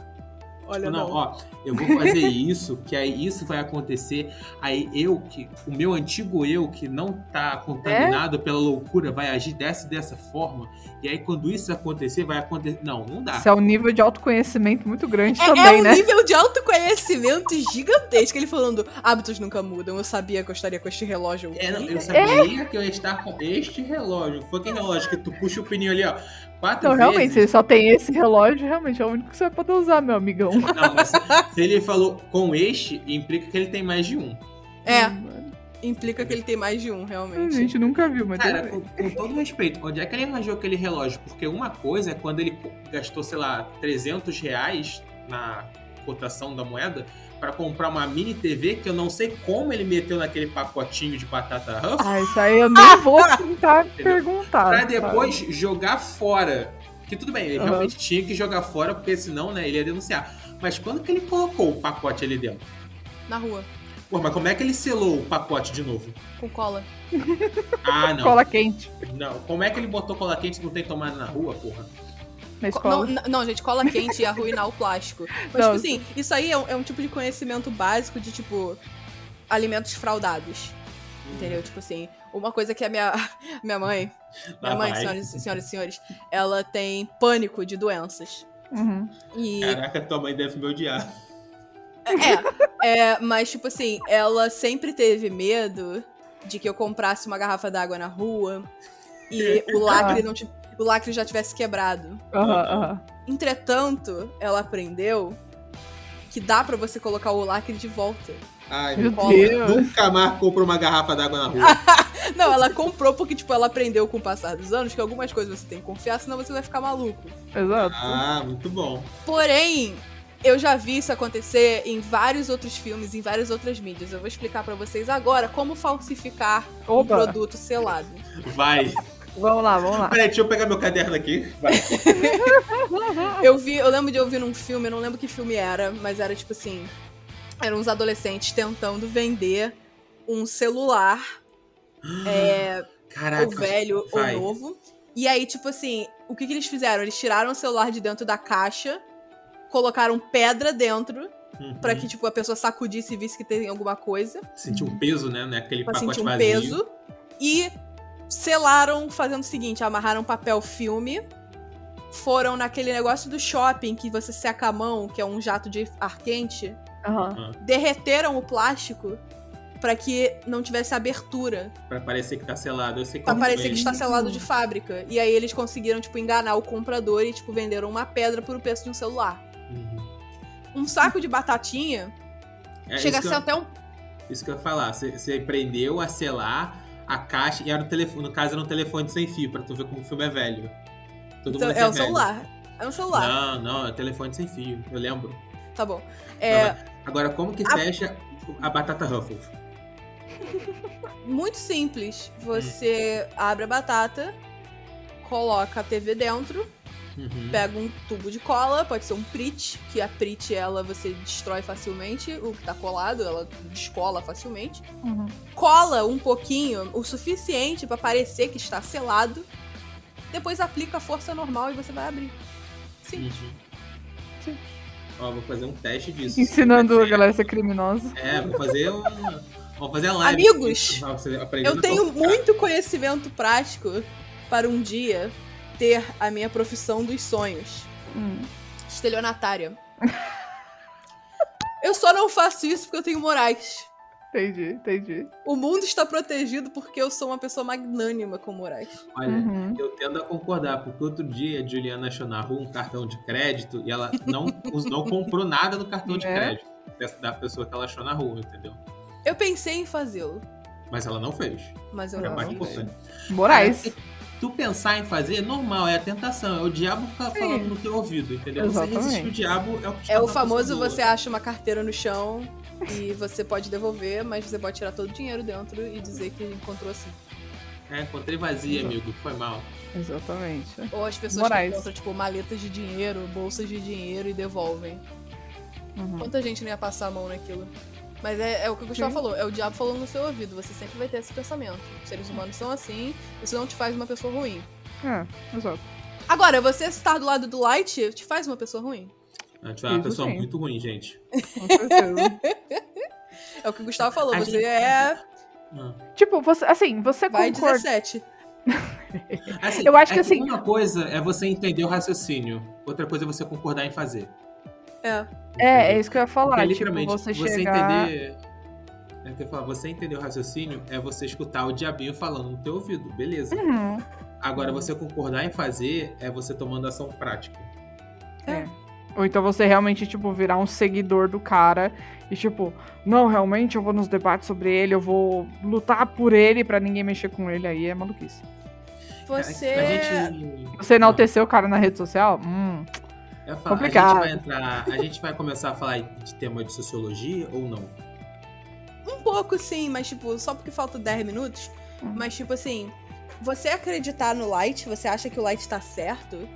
Olha, Tipo, não, não. ó, eu vou fazer isso, que aí isso vai acontecer. Aí eu, que o meu antigo eu, que não tá contaminado pela loucura, vai agir dessa e dessa forma. E aí, quando isso acontecer, vai acontecer. Não, não dá. Isso é um nível de autoconhecimento muito grande É, também, é um né? nível de autoconhecimento gigantesco. Ele falando, hábitos nunca mudam. Eu sabia que eu estaria com este relógio. É, não, eu sabia que eu ia estar com este relógio. Foi aquele relógio que tu puxa o pneu ali, ó. Quatro Então, realmente, se vezes. ele só tem esse relógio, realmente é o único que você vai poder usar, meu amigão. Não, mas se, ele falou com este, implica que ele tem mais de um. É, Mano, implica que ele tem mais de um, A realmente. gente nunca viu, mas Cara, com, com todo respeito, onde é que ele arranjou aquele relógio? Porque uma coisa é quando ele gastou, sei lá, 300 reais na cotação da moeda pra comprar uma mini TV que eu não sei como ele meteu naquele pacotinho de batata Ruff Ah, isso aí eu nem vou tentar perguntar. pra sabe? depois jogar fora. Que tudo bem, ele Aham. realmente tinha que jogar fora, porque senão, né, ele ia denunciar. Mas quando que ele colocou o pacote ali dentro? Na rua, Pô, mas como é que ele selou o pacote de novo? com cola. Ah, não. Cola quente Não. Como é que ele botou cola quente se não tem tomada na rua, porra? Na Co- escola. Não, não, gente, cola quente ia arruinar o plástico. Mas, Não, tipo assim, isso aí é um, é um tipo de conhecimento básico de, tipo, alimentos fraudados. Entendeu? Tipo assim, uma coisa que a minha, minha mãe, Lá minha mãe, senhoras, senhoras e senhores, ela tem pânico de doenças. Uhum. E Caraca, tua mãe deve me odiar. É, é, mas tipo assim, ela sempre teve medo de que eu comprasse uma garrafa d'água na rua e o lacre não o lacre já tivesse quebrado. Aham. Entretanto, ela aprendeu que dá pra você colocar o lacre de volta. Ai, Meu cola. Deus. Nunca mais compro uma garrafa d'água na rua. Não, ela comprou porque tipo ela aprendeu com o passar dos anos que algumas coisas você tem que confiar, senão você vai ficar maluco. Exato. ah, muito bom. Porém, eu já vi isso acontecer em vários outros filmes, em várias outras mídias. Eu vou explicar pra vocês agora como falsificar um produto selado. Vai. Vamos lá, vamos lá. Peraí, deixa eu pegar meu caderno aqui. Vai. Eu vi, eu lembro de eu ouvir num filme, eu não lembro que filme era, mas era tipo assim, eram uns adolescentes tentando vender um celular, é, Caraca. ou velho vai. ou novo. E aí, tipo assim, o que, que eles fizeram? Eles tiraram o celular de dentro da caixa, colocaram pedra dentro, Uhum. pra que, tipo, a pessoa sacudisse e visse que tem alguma coisa, Sentir um peso, né? né? Aquele pra pacote sentir um vazio. peso. E selaram fazendo o seguinte, amarraram papel filme, foram naquele negócio do shopping que você seca a mão, que é um jato de ar quente, Aham. derreteram o plástico pra que não tivesse abertura, Pra parecer que tá selado. Eu sei pra parecer é. que está selado de fábrica. E aí eles conseguiram, tipo, enganar o comprador e, tipo, venderam uma pedra por o preço de um celular. Uhum. Um saco de batatinha É chega a isso, ser que eu, até um... isso que eu ia falar. Você prendeu a selar a caixa e era o telefone. No caso, era um telefone sem fio, pra tu ver como o filme é velho. Todo Então, mundo é um velho. celular. É um celular. Não, não, é telefone sem fio, eu lembro. Tá bom. É Agora, como que A- fecha a batata Ruffles? muito simples. Você abre a batata, coloca a TV dentro, Uhum. pega um tubo de cola, pode ser um Prit, que a Prit ela você destrói facilmente, o que tá colado, ela descola facilmente. Uhum. Cola um pouquinho, o suficiente pra parecer que está selado. Depois aplica a força normal e você vai abrir. Sim. Uhum. Sim. Ó, vou fazer um teste disso. Ensinando a galera a ser criminosa. É, vou fazer um. Vamos fazer a live. Amigos, Eu tenho muito conhecimento prático para um dia ter a minha profissão dos sonhos. Hum. Estelionatária. eu só não faço isso porque eu tenho morais. Entendi, entendi. O mundo está protegido porque eu sou uma pessoa magnânima com morais. Olha, Uhum. eu tendo a concordar, porque outro dia a Juliana achou na rua um cartão de crédito e ela não, não comprou nada no cartão de É. crédito dessa- da pessoa que ela achou na rua, entendeu? Eu pensei em fazê-lo, Mas ela não fez. mas eu É não mais importante. Morais. Tu pensar em fazer é normal, é a tentação, é o diabo ficar Sim. falando no teu ouvido, entendeu? Você Exatamente. resistir o diabo é o que te É o famoso você acha uma carteira no chão e você pode devolver, mas você pode tirar todo o dinheiro dentro e dizer que encontrou assim. É, encontrei vazia, Exato. amigo, foi mal. Exatamente. Ou as pessoas Morais. que encontram, tipo, maletas de dinheiro, bolsas de dinheiro e devolvem. Uhum. Quanta gente não ia passar a mão naquilo? Mas é, é o que o Gustavo Sim. falou, é o diabo falando no seu ouvido. Você sempre vai ter esse pensamento. Os seres humanos são assim, isso não te faz uma pessoa ruim. É, exato. Agora, você estar do lado do Light te faz uma pessoa ruim. A gente vai uma pessoa sim. muito ruim, gente. Com certeza. É o que o Gustavo falou, A você gente- é. Ah. tipo, você, assim, você Vai concorda. 17. Assim, Eu acho é que assim- Uma coisa é você entender o raciocínio, outra coisa é você concordar em fazer. É. É, é isso que eu ia falar. Porque, tipo, literalmente, você, você chegar. entender. É que eu falo, você entender o raciocínio é você escutar o diabinho falando no teu ouvido, beleza. Uhum. Agora, você concordar em fazer é você tomando ação prática. É. Ou então você realmente, tipo, virar um seguidor do cara e, tipo, não, realmente eu vou nos debates sobre ele, eu vou lutar por ele pra ninguém mexer com ele. Aí é maluquice. Você. A gente. Você enaltecer o cara na rede social? Hum. Eu falo, Complicado. A gente vai entrar. A gente vai começar a falar de tema de sociologia ou não? Um pouco sim, mas tipo, só porque falta 10 minutos. Uhum. Mas tipo assim, você acreditar no Light, você acha que o Light tá certo?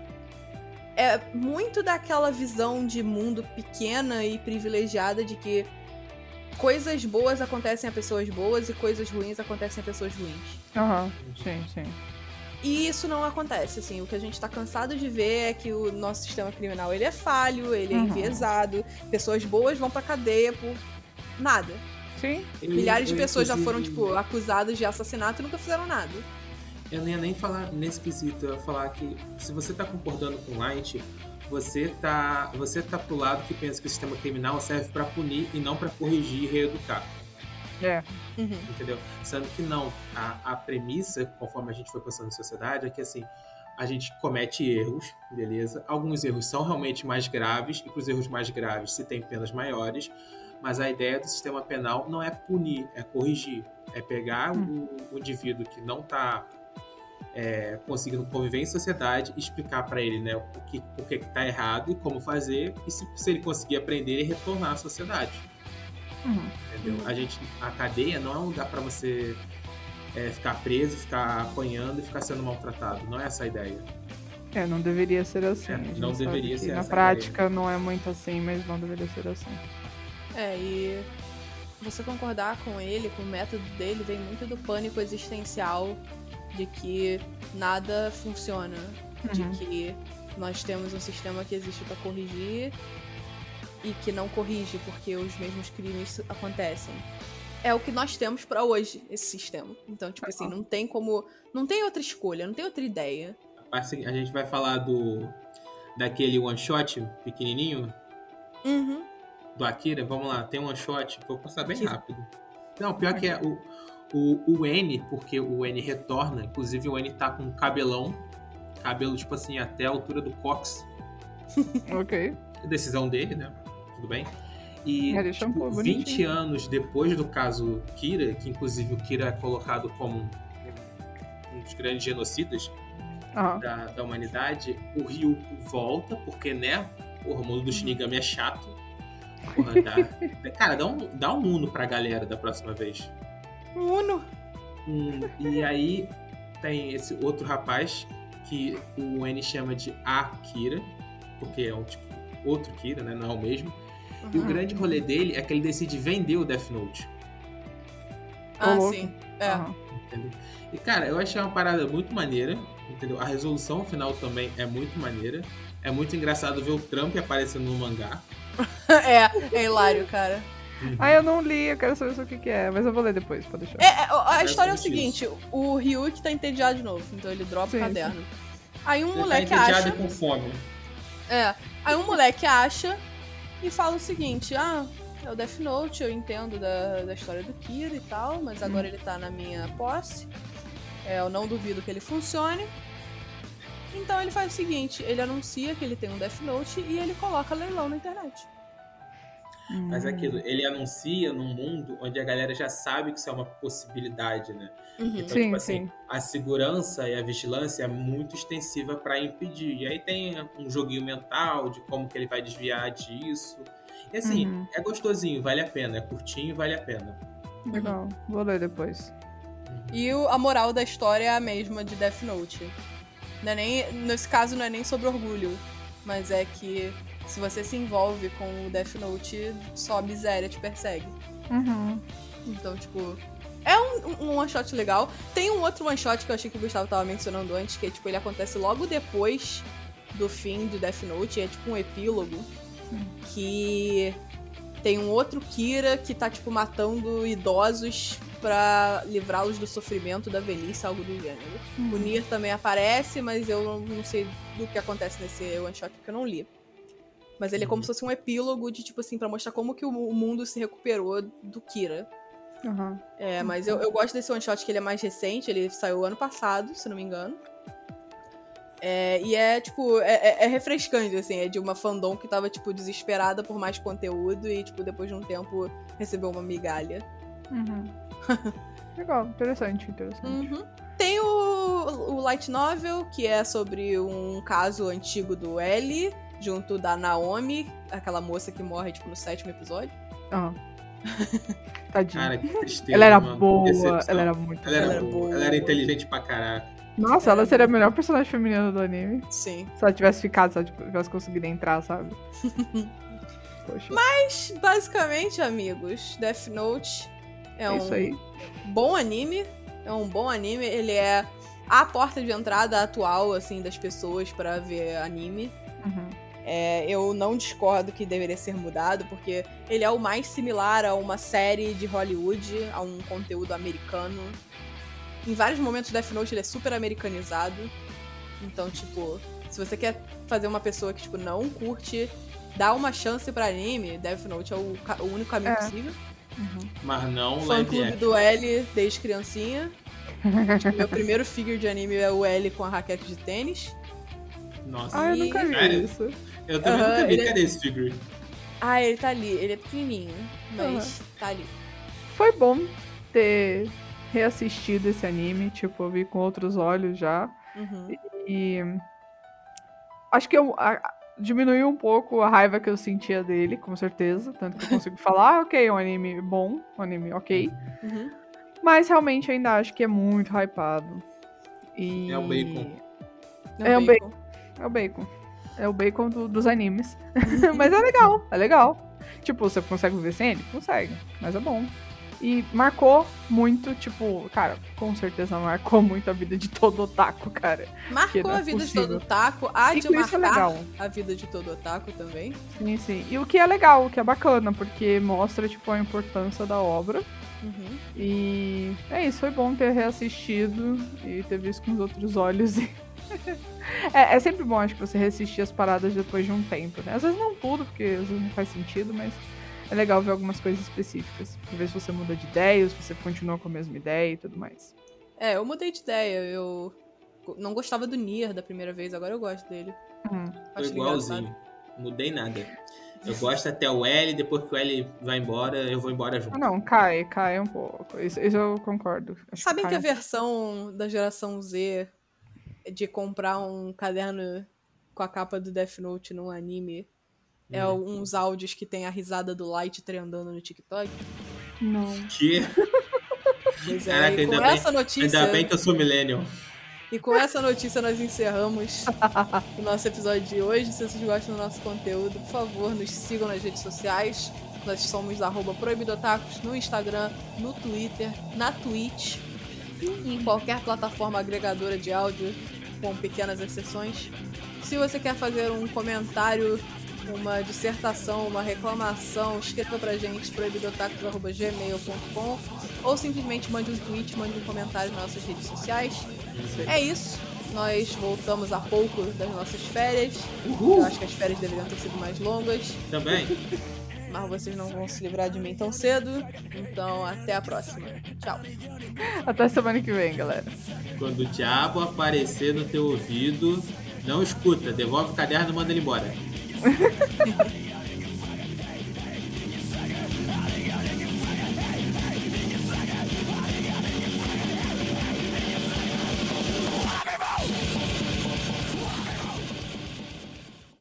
É muito daquela visão de mundo pequena e privilegiada de que coisas boas acontecem a pessoas boas e coisas ruins acontecem a pessoas ruins. Aham. Sim, sim. E isso não acontece, assim. O que a gente tá cansado de ver é que o nosso sistema criminal ele é falho, ele é Uhum. enviesado, pessoas boas vão pra cadeia por nada. Sim. Eu- Milhares de pessoas já foram, tipo, acusadas de assassinato e nunca fizeram nada. Eu não ia nem falar nesse quesito, eu ia falar que se você tá concordando com o Light, você tá, você tá pro lado que pensa que o sistema criminal serve pra punir e não pra corrigir e reeducar, É. Uhum. entendeu? Sendo que não, a, a premissa, conforme a gente foi passando em sociedade, é que assim, a gente comete erros, beleza? Alguns erros são realmente mais graves e pros erros mais graves se tem penas maiores, mas a ideia do sistema penal não é punir, é corrigir, é pegar o, o indivíduo que não tá é, conseguindo conviver em sociedade e explicar para ele né, o que, o que, que tá errado e como fazer, e se, se ele conseguir aprender, ele retornar à sociedade. Uhum. Entendeu? A, gente, a cadeia não é um lugar para você é, ficar preso, ficar apanhando e ficar sendo maltratado. Não é essa a ideia. É, não deveria ser assim. É, não deveria que ser Na essa prática não é muito assim, mas não deveria ser assim. É, e você concordar com ele, com o método dele, vem muito do pânico existencial de que nada funciona, Uhum. de que nós temos um sistema que existe para corrigir e que não corrige porque os mesmos crimes acontecem. É o que nós temos para hoje, esse sistema. Então, tipo assim, não tem como. Não tem outra escolha, não tem outra ideia. Assim, a gente vai falar do daquele one shot pequenininho Uhum. do Akira. Vamos lá, tem um one shot. Vou passar bem rápido. Não, pior que é o, o, o N, porque o N retorna. Inclusive o N tá com cabelão. Cabelo, tipo assim, até a altura do cox. Ok. decisão dele, né? Tudo bem. E É, um tipo, pouco 20 bonitinho. anos depois do caso Kira, que inclusive o Kira é colocado como um, um dos grandes genocidas, Aham. da, da humanidade, o Ryuko volta, porque, né? Porra, o mundo do Shinigami é chato. Porra, dá, cara, dá um, dá um Uno pra galera da próxima vez. Uno. Hum, e aí tem esse outro rapaz que o N chama de Akira, porque é um tipo outro Kira, né? Não é o mesmo. E o Uhum. grande rolê dele é que ele decide vender o Death Note. Ah, sim. É. Entendeu? E cara, eu achei uma parada muito maneira, entendeu? A resolução final também é muito maneira. É muito engraçado ver o Trump aparecendo no mangá. é, é hilário, cara. Ah, eu não li, eu quero saber o que, que é, mas eu vou ler depois, pode deixar. É, é, a É história é o seguinte: o Ryuk tá entediado de novo, então ele dropa Sim, o caderno. Aí um Ele moleque tá entediado acha. e com fome. É. Aí um moleque acha e fala o seguinte: ah, é o Death Note, eu entendo da, da história do Kira e tal, mas agora ele tá na minha posse. É, eu não duvido que ele funcione. Então ele faz o seguinte: ele anuncia que ele tem um Death Note e ele coloca leilão na internet. Mas é Hum. aquilo, ele anuncia num mundo onde a galera já sabe que isso é uma possibilidade, né? Uhum. Então, Sim, tipo assim, sim. a segurança e a vigilância é muito extensiva pra impedir. E aí tem um joguinho mental de como que ele vai desviar disso. E assim, Uhum. é gostosinho, vale a pena. É curtinho, vale a pena. Legal, vou ler depois. E o- a moral da história é a mesma de Death Note. Não é nem, nesse caso não é nem sobre orgulho, mas é que se você se envolve com o Death Note, só a miséria te persegue. Uhum. Então, tipo, é um, um one shot legal. Tem um outro one shot que eu achei que o Gustavo tava mencionando antes, que é, tipo, ele acontece logo depois do fim do Death Note, é tipo um epílogo que tem um outro Kira que tá, tipo, matando idosos pra livrá-los do sofrimento da velhice, algo do gênero. O Nier também aparece, mas eu não, não sei do que acontece nesse one shot porque eu não li. Mas ele é como Uhum. se fosse um epílogo de, tipo assim, pra mostrar como que o, mundo se recuperou do Kira. Aham. É, mas eu, eu gosto desse one shot que ele é mais recente, ele saiu ano passado, se não me engano. É, e é, tipo, é, é- é refrescante, assim, é de uma fandom que tava, tipo, desesperada por mais conteúdo e, tipo, depois de um tempo recebeu uma migalha. Uhum. Legal, interessante, interessante. Uhum. Tem o, o Light Novel, que é sobre um caso antigo do L, junto da Naomi, aquela moça que morre, tipo, no sétimo episódio. Aham. Tadinha. Cara, que tristeza. ela era mano. boa, Decepção. ela era muito Ela era, Ela era boa. boa. Ela era inteligente pra caraca. Nossa, ela seria a melhor personagem feminina do anime. Sim. Se ela tivesse ficado, se ela tivesse conseguido entrar, sabe? Poxa. Mas, basicamente, amigos, Death Note é, é um isso aí. bom anime. É um bom anime. Ele é a porta de entrada atual, assim, das pessoas pra ver anime. Uhum. É, eu não discordo que deveria ser mudado, porque ele é o mais similar a uma série de Hollywood, a um conteúdo americano. Em vários momentos, Death Note ele é super americanizado. Então, tipo, se você quer fazer uma pessoa que, tipo, não curte, dá uma chance pra anime, Death Note é o, ca- o único caminho É. possível. Uhum. Mas não Fã live clube action. do L desde criancinha. Meu primeiro figure de anime é o L com a raquete de tênis. Nossa. Ah, eu nunca vi isso. Eu também Aham, nunca vi. ele é- Cadê esse figure? Ah, ele tá ali. Ele é pequenininho, mas tá ali. Foi bom ter reassistido esse anime, tipo, eu vi com outros olhos já. Uhum. E acho que eu, a- diminuiu um pouco a raiva que eu sentia dele, com certeza. Tanto que eu consigo falar, ah, ok, é um anime bom, um anime ok. Uhum. Mas realmente ainda acho que é muito hypado. E... É o bacon. É um bacon. É o bacon. É o bacon do- dos animes. mas é legal, é legal. Tipo, você consegue viver sem ele? Consegue, mas é bom. E marcou muito, tipo, cara, com certeza marcou muito a vida de todo otaku, cara. Marcou é a vida de possível. todo otaku. Há E de é marcar legal. a vida de todo otaku também. Sim, sim. E o que é legal, o que é bacana, porque mostra, tipo, a importância da obra. Uhum. E é isso, foi bom ter reassistido e ter visto com os outros olhos. é, é sempre bom, acho que você reassistir as paradas depois de um tempo, né? Às vezes não tudo, porque às vezes não faz sentido, mas é legal ver algumas coisas específicas. Pra ver se você muda de ideia, ou se você continua com a mesma ideia e tudo mais. É, eu mudei de ideia. Eu não gostava do Nier da primeira vez, agora eu gosto dele. Hum. Tô Acho igualzinho. Mudei nada. Eu gosto até o L, depois que o L vai embora, eu vou embora junto. Ah, não, cai, cai um pouco. Isso, isso eu concordo. Acho Sabem que cai a versão da geração Z de comprar um caderno com a capa do Death Note num anime é Hum. uns áudios que tem a risada do Light trendando no TikTok? Não. Que? Pois é, Caraca, com ainda bem- essa notícia. Ainda bem que eu sou millennial. E com essa notícia nós encerramos o nosso episódio de hoje. Se vocês gostam do nosso conteúdo, por favor, nos sigam nas redes sociais. Nós somos proibidotacos no Instagram, no Twitter, na Twitch e em qualquer plataforma agregadora de áudio, com pequenas exceções. Se você quer fazer um comentário, uma dissertação, uma reclamação, escreva pra gente proibidotacos.gmail.com ou simplesmente mande um tweet, mande um comentário nas nossas redes sociais. É isso. Nós voltamos há pouco das nossas férias. Uhul. Eu acho que as férias deveriam ter sido mais longas, Também. mas vocês não vão se livrar de mim tão cedo. Então, até a próxima. Tchau. Até semana que vem, galera. Quando o diabo aparecer no teu ouvido, não escuta. Devolve o caderno e manda ele embora.